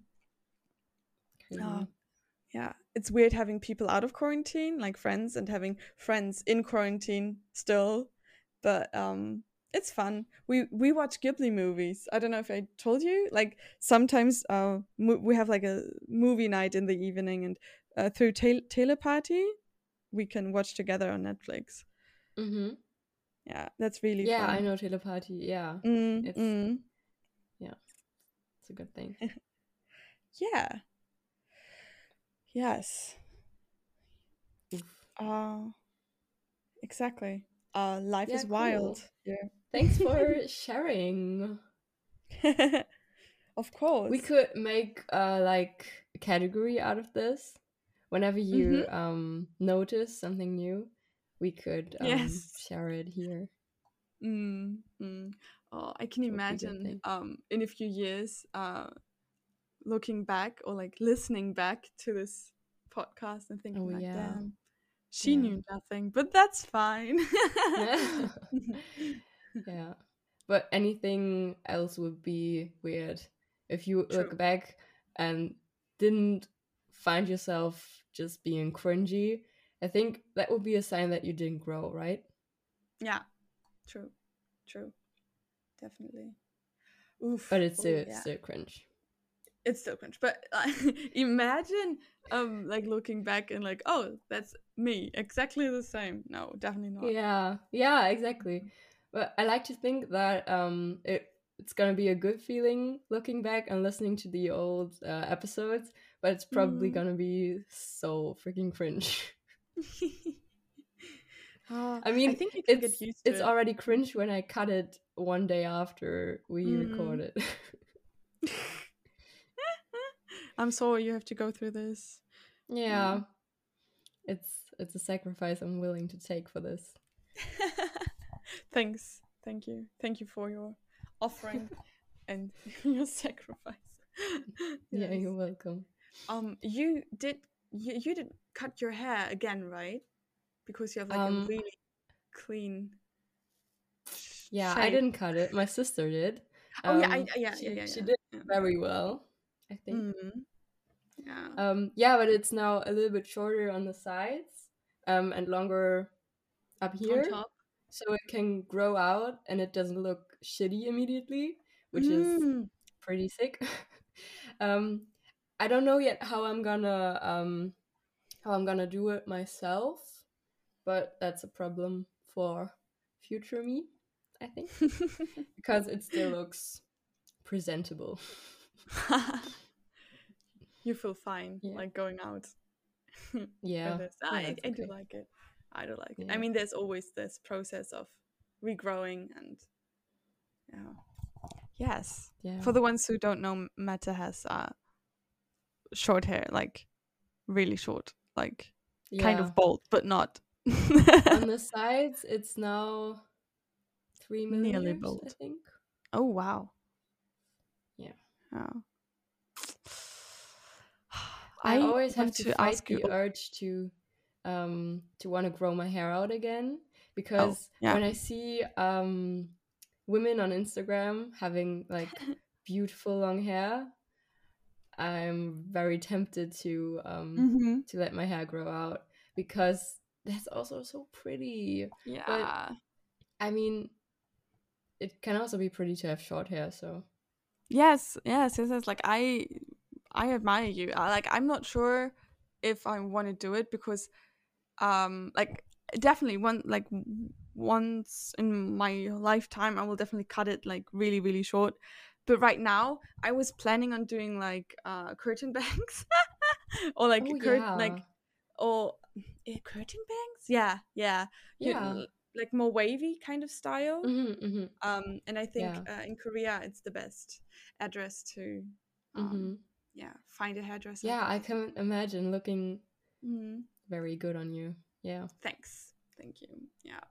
Oh, yeah, it's weird having people out of quarantine, like friends, and having friends in quarantine still. But um, it's fun. We we watch Ghibli movies. I don't know if I told you. Like sometimes uh, mo- we have like a movie night in the evening, and uh, through tel- Teleparty, we can watch together on Netflix. Mhm. Yeah, that's really Yeah, fun. I know Teleparty. Yeah, Mm, It's- mm, it's a good thing. yeah. Yes. Oof. Uh exactly. Uh life Yeah, is cool. wild. Yeah. Thanks for sharing. of course. We could make uh like a category out of this. Whenever you Mm-hmm. um notice something new, we could um, Yes. share it here. Mm, mm. Oh, I can That would be a good imagine um in a few years uh looking back or like listening back to this podcast and thinking Oh, like yeah. damn she Yeah. knew nothing, but that's fine. yeah. But anything else would be weird. If you True. look back and didn't find yourself just being cringy, I think that would be a sign that you didn't grow, right? yeah. True. True. Definitely. Oof. But it's oh, still, yeah. still cringe. it's still cringe. But uh, imagine um like looking back and like, oh, that's me, exactly the same. No, definitely not. Yeah, yeah, exactly. But I like to think that um, it it's gonna be a good feeling looking back and listening to the old uh, episodes, but it's probably Mhm. gonna be so freaking cringe. Ah, I mean, I think it's get used to it's it. already cringe when I cut it one day after we Mm. recorded. I'm sorry you have to go through this. yeah, it's it's a sacrifice I'm willing to take for this. Thanks. Thank you. Thank you for your offering and your sacrifice. Yeah, you're welcome. Um you did you, you didn't cut your hair again, right? Because you have like Um, a really clean Yeah, I didn't cut it. My sister did. Oh yeah, I, Um, yeah, she, yeah, yeah, she did very well, I think. Mhm. Yeah. Um, yeah, but it's now a little bit shorter on the sides um, and longer up here, On top. so it can grow out and it doesn't look shitty immediately, which is Mm. pretty sick. um, I don't know yet how I'm gonna um, how I'm gonna do it myself, but that's a problem for future me, I think, because it still looks presentable. you feel fine Yeah. like going out. Yeah, I, I do okay. like it. I do like it. Yeah. I mean, there's always this process of regrowing and yeah. Yes. yeah. For the ones who don't know, Mette has uh, short hair, like really short, like kind of bald, but not. on the sides it's now three Nearly millimeters i bald. think oh wow. Yeah. Oh. i, always have want to, fight ask you. the urge to um to want to grow my hair out again because Oh, yeah. when i see um women on Instagram having like beautiful long hair, I'm very tempted to um mm-hmm. to let my hair grow out because that's also so pretty. Yeah. I mean, it can also be pretty to have short hair, so Yes, yes, yes, yes. Like I, I admire you. I, like I'm not sure if I want to do it because, um, like definitely one like once in my lifetime I will definitely cut it like really really short. But right now I was planning on doing like uh curtain bangs or like Oh, cur- yeah. like or eh, curtain bangs. Yeah, yeah, You- Yeah. like more wavy kind of style hmm hmm um and i think Yeah. uh, in korea it's the best address to um hmm yeah find a hairdresser Yeah, I can imagine looking Mhm. very good on you. Yeah. thanks thank you yeah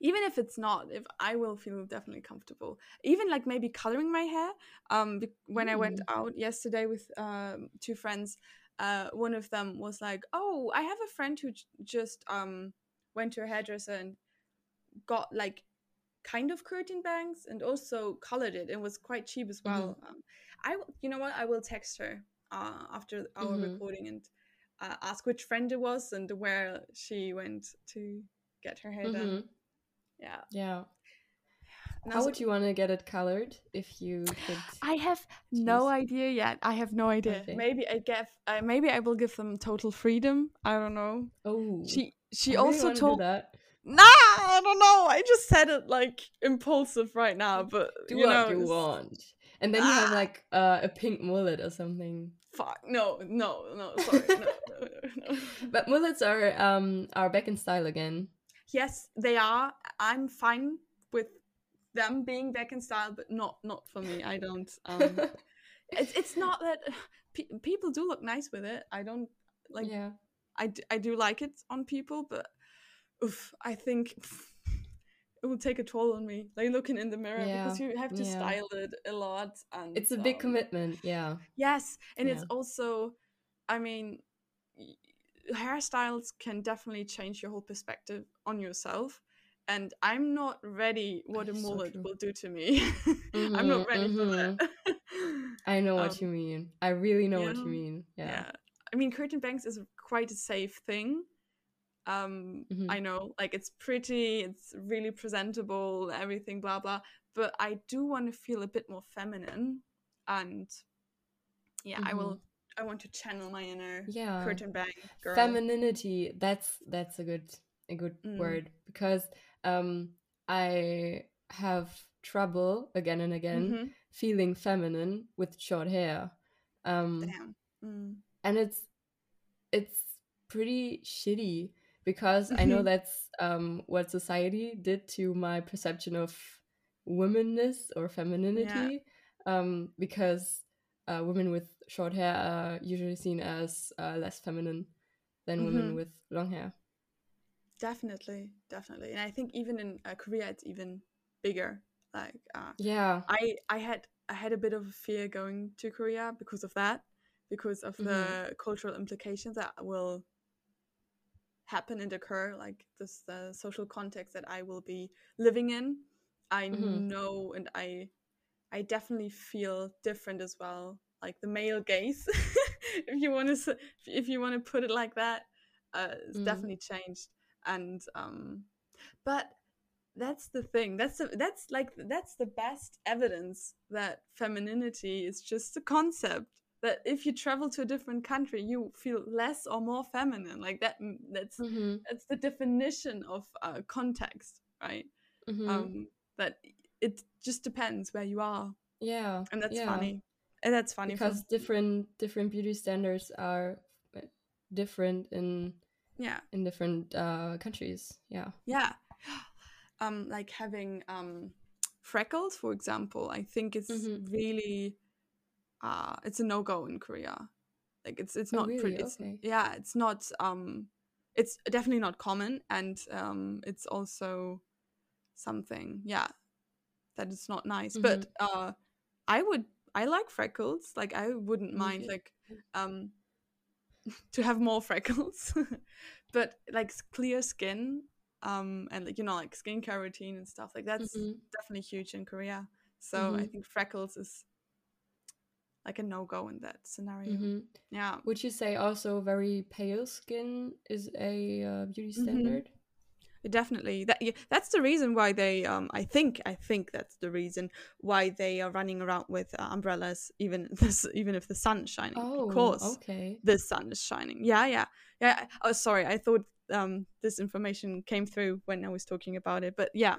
even if it's not if i will feel definitely comfortable even like maybe coloring my hair um when i went Mm. out yesterday with um two friends uh one of them was like oh i have a friend who j- just um went to a hairdresser and got like kind of curtain bangs and also colored it. It was quite cheap as well. Um, I, w- you know what? I will text her uh, after our Mhm. recording and uh, ask which friend it was and where she went to get her hair done. Mhm. Yeah. Yeah. How would you want to get it colored if you could? I have no idea yet. I have no idea. Maybe I give. Uh, maybe I will give them total freedom. I don't know. Oh, She she I also wanna told. that. Nah, I don't know. I just said it like impulsive right now, but Do you what know, you it's- want, and then you have Ah. like uh, a pink mullet or something. Fuck no, no, no. Sorry, no, no, no, no. But mullets are um are back in style again. Yes, they are. I'm fine with them being back in style, but not not for me. I don't. Um, it's it's not that pe- people do look nice with it. I don't like. yeah. I, d- I do like it on people, but oof, I think it will take a toll on me. Like looking in the mirror because you have to yeah. style it a lot, and It's a big um, commitment. Yeah. Yes, and it's also, I mean, hairstyles can definitely change your whole perspective on yourself. And I'm not ready what a so mullet true. will do to me. I'm not Mhm, ready for that. I know what Um, you mean. I really know what you mean. yeah. Yeah. I mean, curtain bangs is quite a safe thing. Um, Mhm. I know, like it's pretty, it's really presentable, everything, blah blah. But I do want to feel a bit more feminine, and yeah, I will. I want to channel my inner Mm-hmm. Yeah. curtain bang girl. femininity that's that's a good a good Mm. word because um i have trouble again and again Mhm. feeling feminine with short hair um Mm. and it's it's pretty shitty because i know Mhm. that's um what society did to my perception of womanness or femininity um because uh, women with short hair are usually seen as uh, less feminine than women Mhm. with long hair Definitely, definitely, and I think even in uh, Korea, it's even bigger. Like, uh, yeah I I had I had a bit of a fear going to Korea because of that, because of Mhm. the cultural implications that will happen and occur, like this the social context that I will be living in. I Mhm. know, and I I definitely feel different as well, like the male gaze, if you want to if you want to put it like that, uh, it's Mhm. definitely changed, and um, but that's the thing that's the, that's like that's the best evidence that femininity is just a concept that if you travel to a different country you feel less or more feminine like that mm, that's hmm that's the definition of uh, context right? Hmm um that it just depends where you are. Yeah and that's yeah. funny that's funny for- because different different beauty standards are uh, different in yeah. in different uh countries. Yeah. Yeah. Um like having um freckles for example i think it's Mhm. really uh it's a no-go in korea. Like it's it's Oh, not really? pretty it's, Okay. yeah it's not um it's definitely not common and um it's also something yeah that is not nice. But uh i would i like freckles like i wouldn't mind like um to have more freckles but like clear skin um, and like you know like skincare routine and stuff like that's Mhm. definitely huge in Korea. So I Mhm. think freckles is like a no go in that scenario. Mhm. Yeah. Would you say also very pale skin is a uh, beauty Mhm. standard? Definitely. That yeah, that's the reason why they um I think I think that's the reason why they are running around with uh, umbrellas even this even if the sun's shining Oh, because okay. the sun is shining. Yeah, yeah. Yeah. Oh, sorry. I thought um this information came through when I was talking about it, but yeah.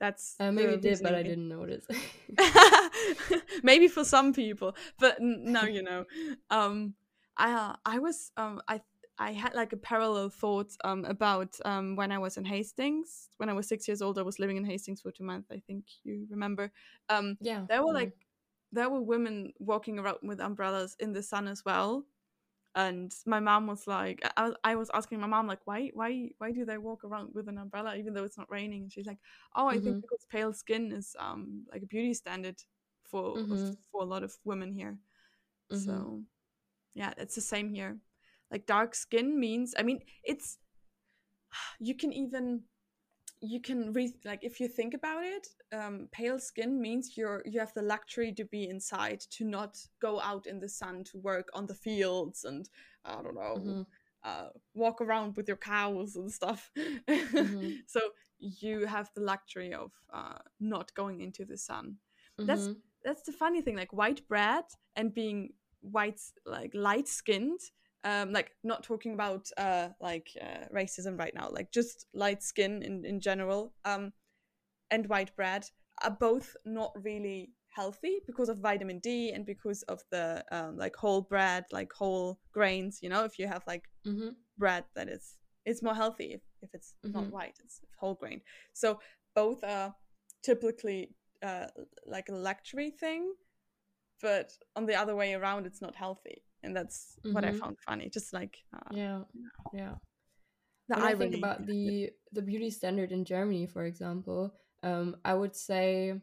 That's Uh, maybe it did, but I didn't notice. maybe for some people but n- no you know um i uh, i was um i i had like a parallel thought um about um when i was in hastings when i was six years old i was living in hastings for two months i think you remember um yeah. there were like there were women walking around with umbrellas in the sun as well and my mom was like I, was- I was asking my mom like why why why do they walk around with an umbrella even though it's not raining and she's like oh i think Mhm. because pale skin is um like a beauty standard for Mhm. for a lot of women here Mhm. so yeah it's the same here like dark skin means i mean it's you can even you can read like if you think about it um, pale skin means you're you have the luxury to be inside to not go out in the sun to work on the fields and i don't know Mhm. uh, walk around with your cows and stuff Mhm. so you have the luxury of uh, not going into the sun that's Mhm. that's the funny thing like white bread and being white like light skinned um like not talking about uh like uh, racism right now like just light skin in in general um and white bread are both not really healthy because of vitamin D and because of the um, like whole bread like whole grains you know if you have like Mhm. bread that is it's more healthy if, if it's not Mhm. white it's whole grain so both are typically uh, like a luxury thing but on the other way around it's not healthy and that's what i Mhm. found funny just like uh, Yeah. Yeah. the when I think about the the beauty standard in Germany, for example, um, I would say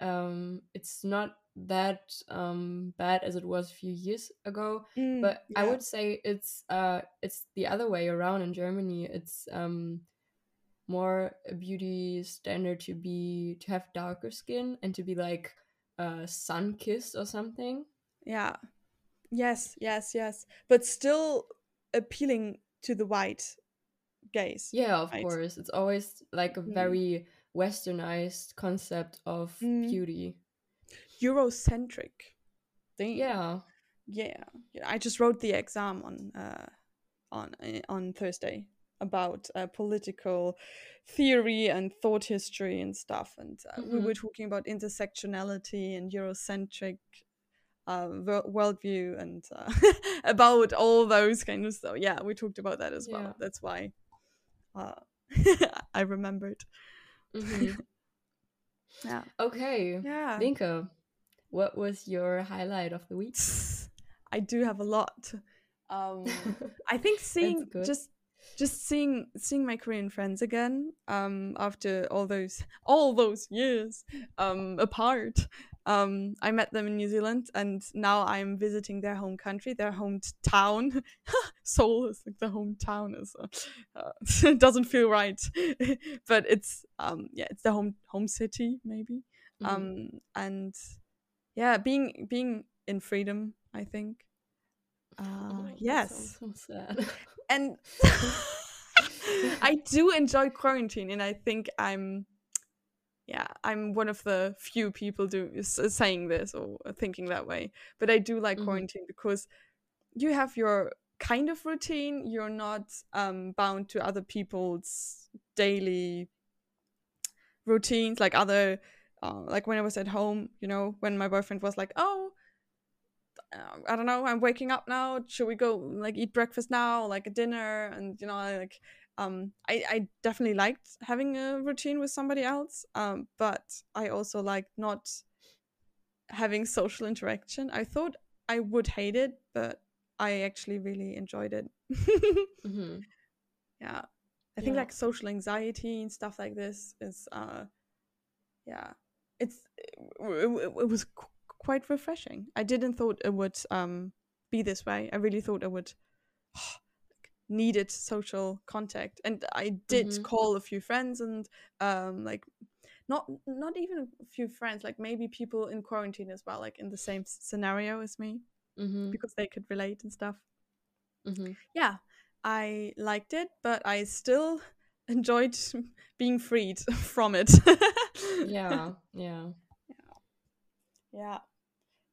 um, it's not that um, bad as it was a few years ago. Mm, But I would say it's uh, it's the other way around in Germany. It's um, more a beauty standard to be to have darker skin and to be like uh, sun kissed or something. yeah yes yes yes but still appealing to the white gaze Yeah, of Right. course. It's always like a Mm. very westernized concept of Mm. beauty. eurocentric thing Yeah. yeah yeah i just wrote the exam on uh on uh, on thursday about uh, political theory and thought history and stuff and uh, we Mhm. were talking about intersectionality and eurocentric uh, worldview and uh, about all those kind of stuff yeah we talked about that as well Yeah. that's why uh, i remembered Mhm. yeah Okay. yeah Linka, what was your highlight of the week? I do have a lot. Um, I think seeing just just seeing seeing my Korean friends again um, after all those all those years um, apart. Um, I met them in New Zealand, and now I'm visiting their home country, their hometown. Seoul is like the hometown is uh, uh, it doesn't feel right, but it's um, yeah, it's the home home city maybe. Mhm. Um, and yeah, being being in freedom, I think. Oh, Uh, that yes, so sad. and I do enjoy quarantine, and I think I'm, yeah, I'm one of the few people do saying this or thinking that way. But I do like Mhm. quarantine because you have your kind of routine. You're not um, bound to other people's daily routines, like other, uh, like when I was at home. You know, when my boyfriend was like, "Oh." uh, I don't know. I'm waking up now. Should we go like eat breakfast now, like a dinner? And you know, like um, I I definitely liked having a routine with somebody else. Um, but I also liked not having social interaction. I thought I would hate it, but I actually really enjoyed it. Mhm. yeah, I think Yeah. like social anxiety and stuff like this is uh, yeah, it's it, it, it was qu- quite refreshing. I didn't thought it would um be this way. I really thought it would needed social contact and i did Mhm. call a few friends and um like not not even a few friends like maybe people in quarantine as well like in the same scenario as me Mhm. because they could relate and stuff Mhm. yeah i liked it but i still enjoyed being freed from it Yeah. Yeah. yeah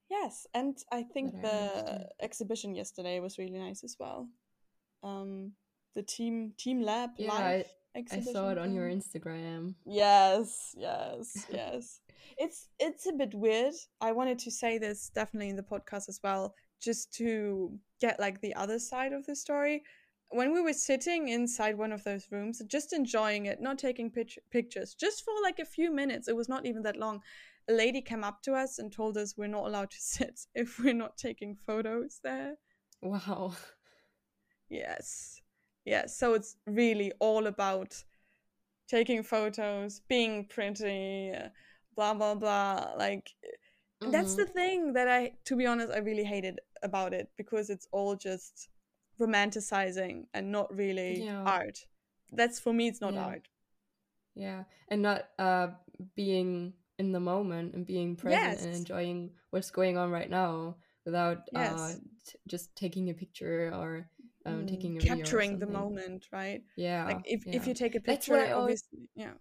yes and i think But the exhibition yesterday was really nice as well um the team teamLab Yeah, live I exhibition saw it on your. Instagram. yes yes yes it's it's a bit weird i wanted to say this definitely in the podcast as well just to get like the other side of the story when we were sitting inside one of those rooms just enjoying it not taking pic- pictures just for like a few minutes it was not even that long a lady came up to us and told us we're not allowed to sit if we're not taking photos there Wow. Yes. Yes. So it's really all about taking photos, being pretty, uh, blah, blah, blah. Like, that's Mhm. the thing that I, to be honest, I really hated about it because it's all just romanticizing and not really Yeah. art. That's for me, it's not Yeah. art. Yeah, and not uh being in the moment and being present and enjoying what's going on right now without uh t- just taking a picture or um Mm, taking a video capturing the moment, right? Yeah, Like, if, if you take a That's what picture, I always obviously, yeah.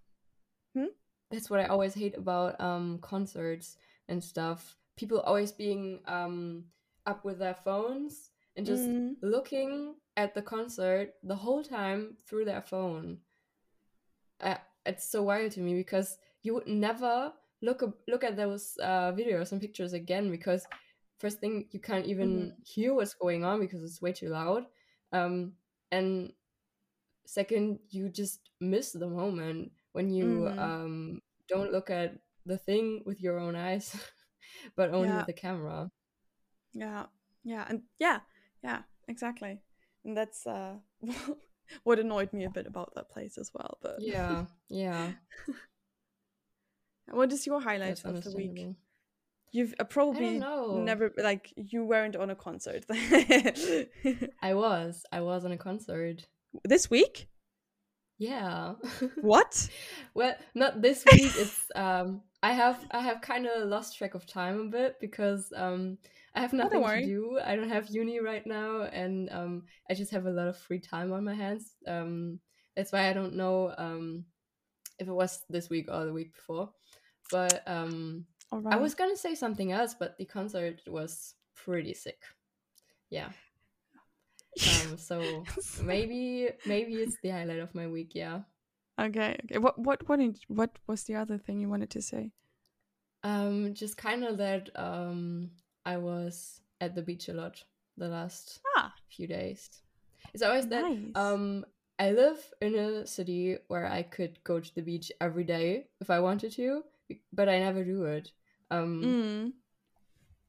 that's what I always hate about um concerts and stuff. People always being um up with their phones and just Mm, looking at the concert the whole time through their phone. Uh, it's so wild to me because you would never look look at those uh, videos and pictures again because first thing you can't even Mhm. hear what's going on because it's way too loud, um, and second you just miss the moment when you Mhm. um, don't look at the thing with your own eyes, but only Yeah. with the camera. Yeah, yeah, and yeah, yeah, exactly. And that's uh what annoyed me a bit about that place as well. But Yeah, yeah, what is your highlight that's of the week? You've uh, probably never like you weren't on a concert I was. I was on a concert. this week. Yeah. What? well, not this week. It's um I have I have kind of lost track of time a bit because um I have Oh, nothing to do. I don't have uni right now and um I just have a lot of free time on my hands. Um that's why I don't know um if it was this week or the week before. But um All I was gonna say something else, but the concert was pretty sick. Yeah. Um, so maybe maybe it's the highlight of my week. Yeah. okay. Okay. What? What? What? What was the other thing you wanted to say? Um, just kind of that um, I was at the beach a lot the last Ah, few days. It's always that nice. um, I live in a city where I could go to the beach every day if I wanted to, but I never do it. Um, Mm.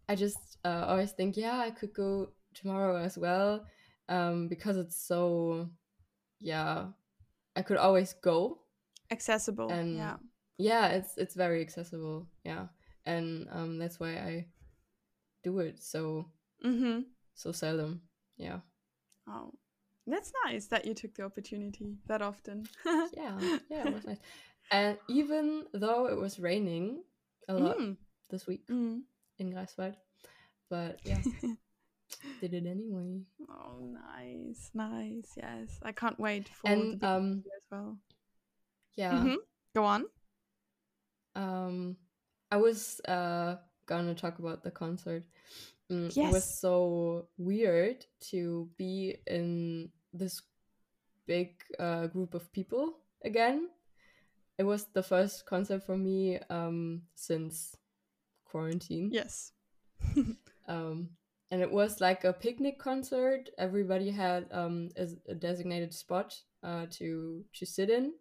I just uh, always think, yeah, I could go tomorrow as well, um, because it's so, yeah, I could always go, Accessible. and yeah. yeah, it's it's very accessible, yeah, and um, that's why I do it so Mm-hmm. so seldom, yeah, Oh, that's nice that you took the opportunity that often. yeah, yeah, it was nice, and even though it was raining a lot Mm, this week mm. in Greifswald, but yeah, did it anyway, oh, nice, nice. Yes, I can't wait for the and um, as well. yeah. Mhm. Go on. Um, I was uh gonna talk about the concert. Mm, It was so weird to be in this big uh, group of people again. It was the first concert for me um since quarantine. Yes. Um, and it was like a picnic concert. Everybody had um a, a designated spot uh to to sit in,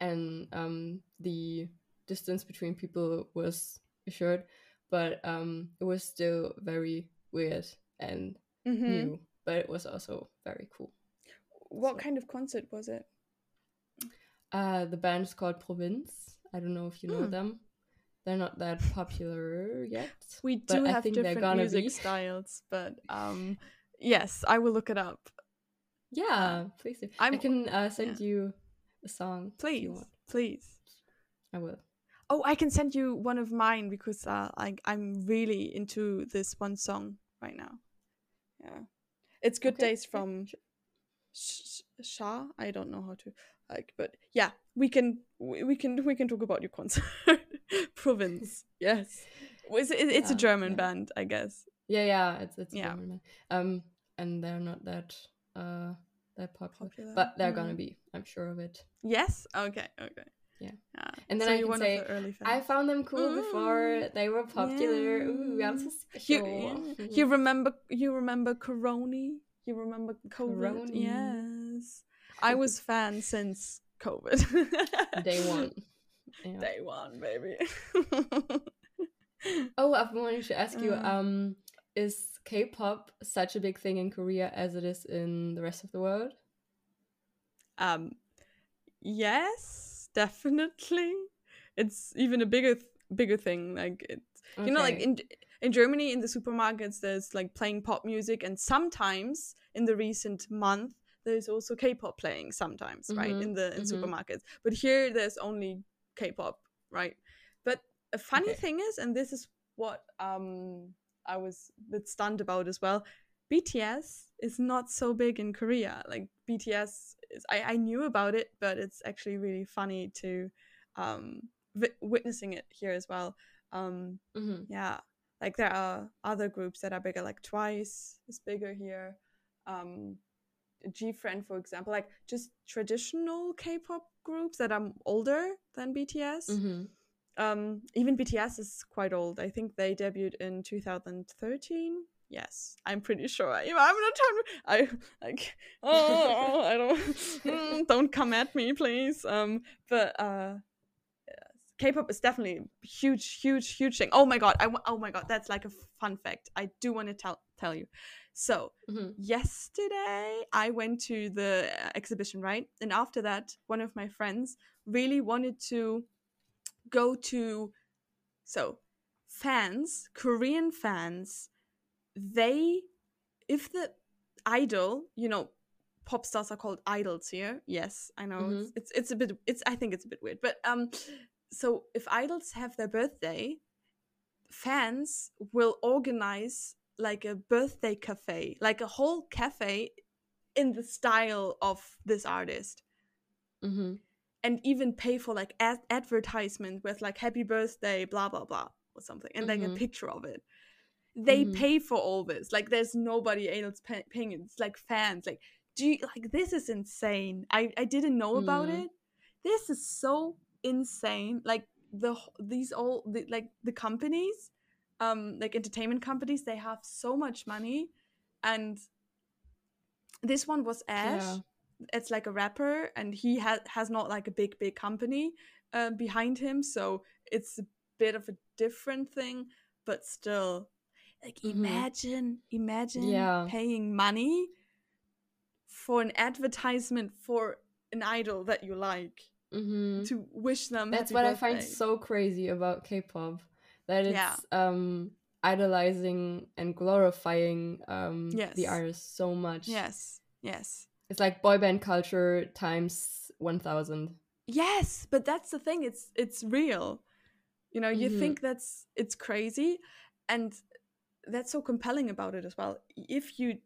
and um the distance between people was assured, but um it was still very weird and hmm new, but it was also very cool. What So- kind of concert was it? Uh, the band is called Provinz. I don't know if you know Hmm. them. They're not that popular yet. We but do I have different music be. styles, but um, yes, I will look it up. Yeah, please do. i can uh, send you a song. Please, you want. please. I will. Oh, I can send you one of mine because uh, I I'm really into this one song right now. Yeah, it's "Good Okay, Days" yeah, from Sh- Shah. I don't know how to like, but yeah, we can we, we can we can talk about your concert. Provinz, yes, it's, it, it's a German yeah. band, I guess. Yeah, yeah, it's it's Yeah. German. Um, and they're not that uh that popular, Popular, but they're mm. gonna be. I'm sure of it. Yes. Okay. Okay. Yeah. Yeah. And then so I can say, of the early fans. I found them cool before Mm, they were popular. Ooh, I'm so You, yeah. you remember you remember Coroni? You remember COVID? Coroni. Yes. I was fan since COVID. Day one. Yeah. Day one, baby. Oh, I've been wanting to ask you. Mm. Um, is K-pop such a big thing in Korea as it is in the rest of the world? um yes, definitely. It's even a bigger th- bigger thing like it's you know like in in Germany in the supermarkets there's like playing pop music and sometimes in the recent month there's also K-pop playing sometimes right Mhm, in the in mhm. supermarkets but here there's only K-pop right but a funny Okay. thing is and this is what um I was a bit stunned about as well BTS is not so big in Korea like BTS is I, I knew about it but it's actually really funny to um vi- witnessing it here as well um Mhm. yeah like there are other groups that are bigger like twice is bigger here um GFRIEND for example like just traditional k-pop groups that are older than bts Mhm. um even bts is quite old i think they debuted in 2013 yes i'm pretty sure I, i'm not trying to i like oh i don't mm, don't come at me please um but uh K-pop is definitely a huge, huge, huge thing. Oh my god! I oh my god! That's like a fun fact. I do want to tell tell you. So Mhm. yesterday I went to the uh, exhibition, right? And after that, one of my friends really wanted to go to. So fans, Korean fans, they, if the idol, you know, pop stars are called idols here. Yes, I know it's, it's it's a bit. It's I think it's a bit weird, but um, so if idols have their birthday, fans will organize like a birthday cafe, like a whole cafe in the style of this artist. Mhm. and even pay for like ad- advertisement with like happy birthday blah blah blah or something and like a picture of it. They Mhm. pay for all this. Like there's nobody else pay- paying it. It's like fans like do you like this is insane. I i didn't know about Mm. it. This is so insane. Like the these all the, like the companies um like entertainment companies they have so much money and this one was ash Yeah. it's like a rapper and he has has not like a big big company uh, behind him so it's a bit of a different thing but still like Mhm. imagine imagine Yeah. paying money for an advertisement for an idol that you like Mhm. to wish them That's what I find so crazy about K-pop, that it's Yeah. um idolizing and glorifying um Yes. the artist so much. yes yes It's like boy band culture times 1000. yes but that's the thing it's it's real you know you Mhm. think that's it's crazy and that's so compelling about it as well if you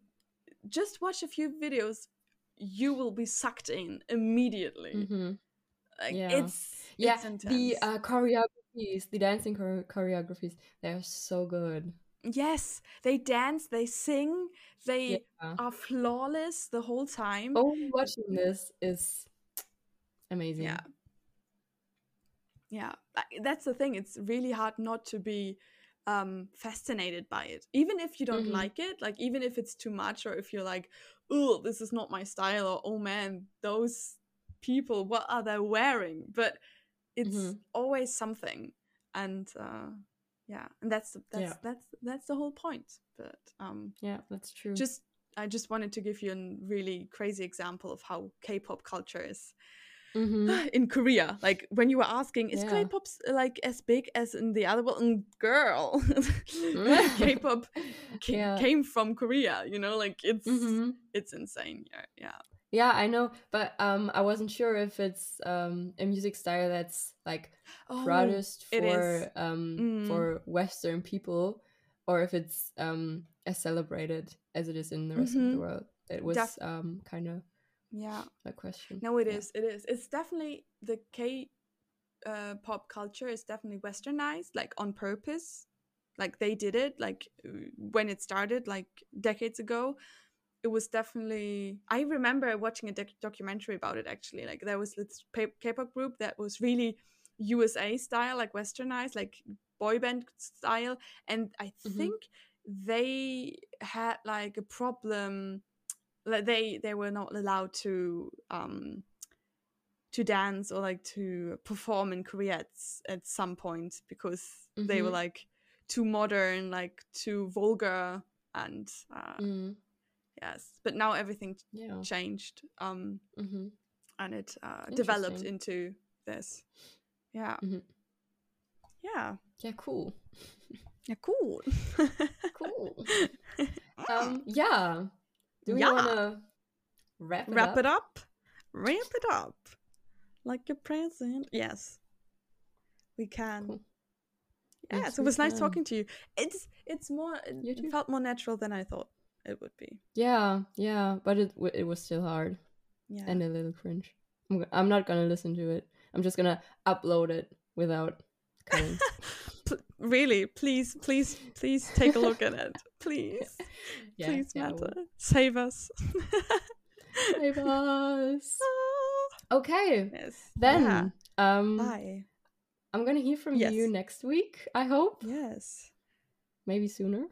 just watch a few videos you will be sucked in immediately Mhm. like yeah. it's Yeah, it's the uh, choreographies, the dancing chore- choreographies, they're so good. yes they dance they sing they Yeah. are flawless the whole time Oh, watching this is amazing. Yeah. Yeah, that's the thing. It's really hard not to be um fascinated by it. Even if you don't Mhm. like it, like even if it's too much or if you're like, "Oh, this is not my style," or "Oh man, those people, what are they wearing?" But it's Mhm. always something. And uh yeah, and that's the- that's Yeah. that's that's the whole point. But um Yeah, that's true. just I just wanted to give you a really crazy example of how K-pop culture is Mhm. in Korea. Like when you were asking, is Yeah. K-pop like as big as in the other world? Mm, Girl, K-pop ca- Yeah. came from Korea. You know, like it's Mhm. it's insane. Yeah, yeah. Yeah, I know, but um, I wasn't sure if it's um a music style that's like Oh, produced for um Mm. for Western people, or if it's um as celebrated as it is in the rest of Mhm. the world. It was Def- um kind of yeah. a question. No, it Yeah. is. It is. It's definitely the K uh, pop culture is definitely westernized, like on purpose. Like they did it, like when it started, like decades ago. It was definitely. I remember watching a doc- documentary about it. Actually, like there was this K-pop group that was really USA style, like westernized, like boy band style, and I Mhm. think they had like a problem like they they were not allowed to um to dance or like to perform in Korea at, at some point because they were Mhm. like too modern like too vulgar and uh, Mm, yes but now everything yeah. changed um hmm and it uh, developed into this yeah Mhm. yeah Yeah, cool. yeah cool Cool. um, yeah. Do we Yeah. want to wrap it wrap up? it up wrap it up like a present yes we can Cool. yes Yes, it was nice can. talking to you it's it's more You it felt more natural than i thought it would be Yeah, yeah, but it w- it was still hard yeah and a little cringe. I'm, I'm not gonna listen to it. I'm just gonna upload it without cutting. Really please please please take a look at it please yeah, please yeah, matter will. save us Save us. Ah, Okay, yes then yeah. um, bye I'm gonna hear from Yes. you next week. I hope, yes maybe sooner.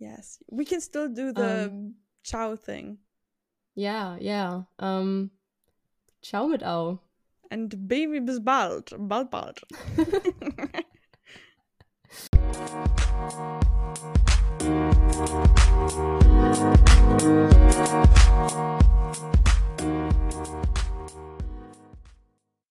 Yes, we can still do the um, ciao thing. Yeah, yeah. Um, ciao mit au. And baby bis bald, bald bald. Thank you.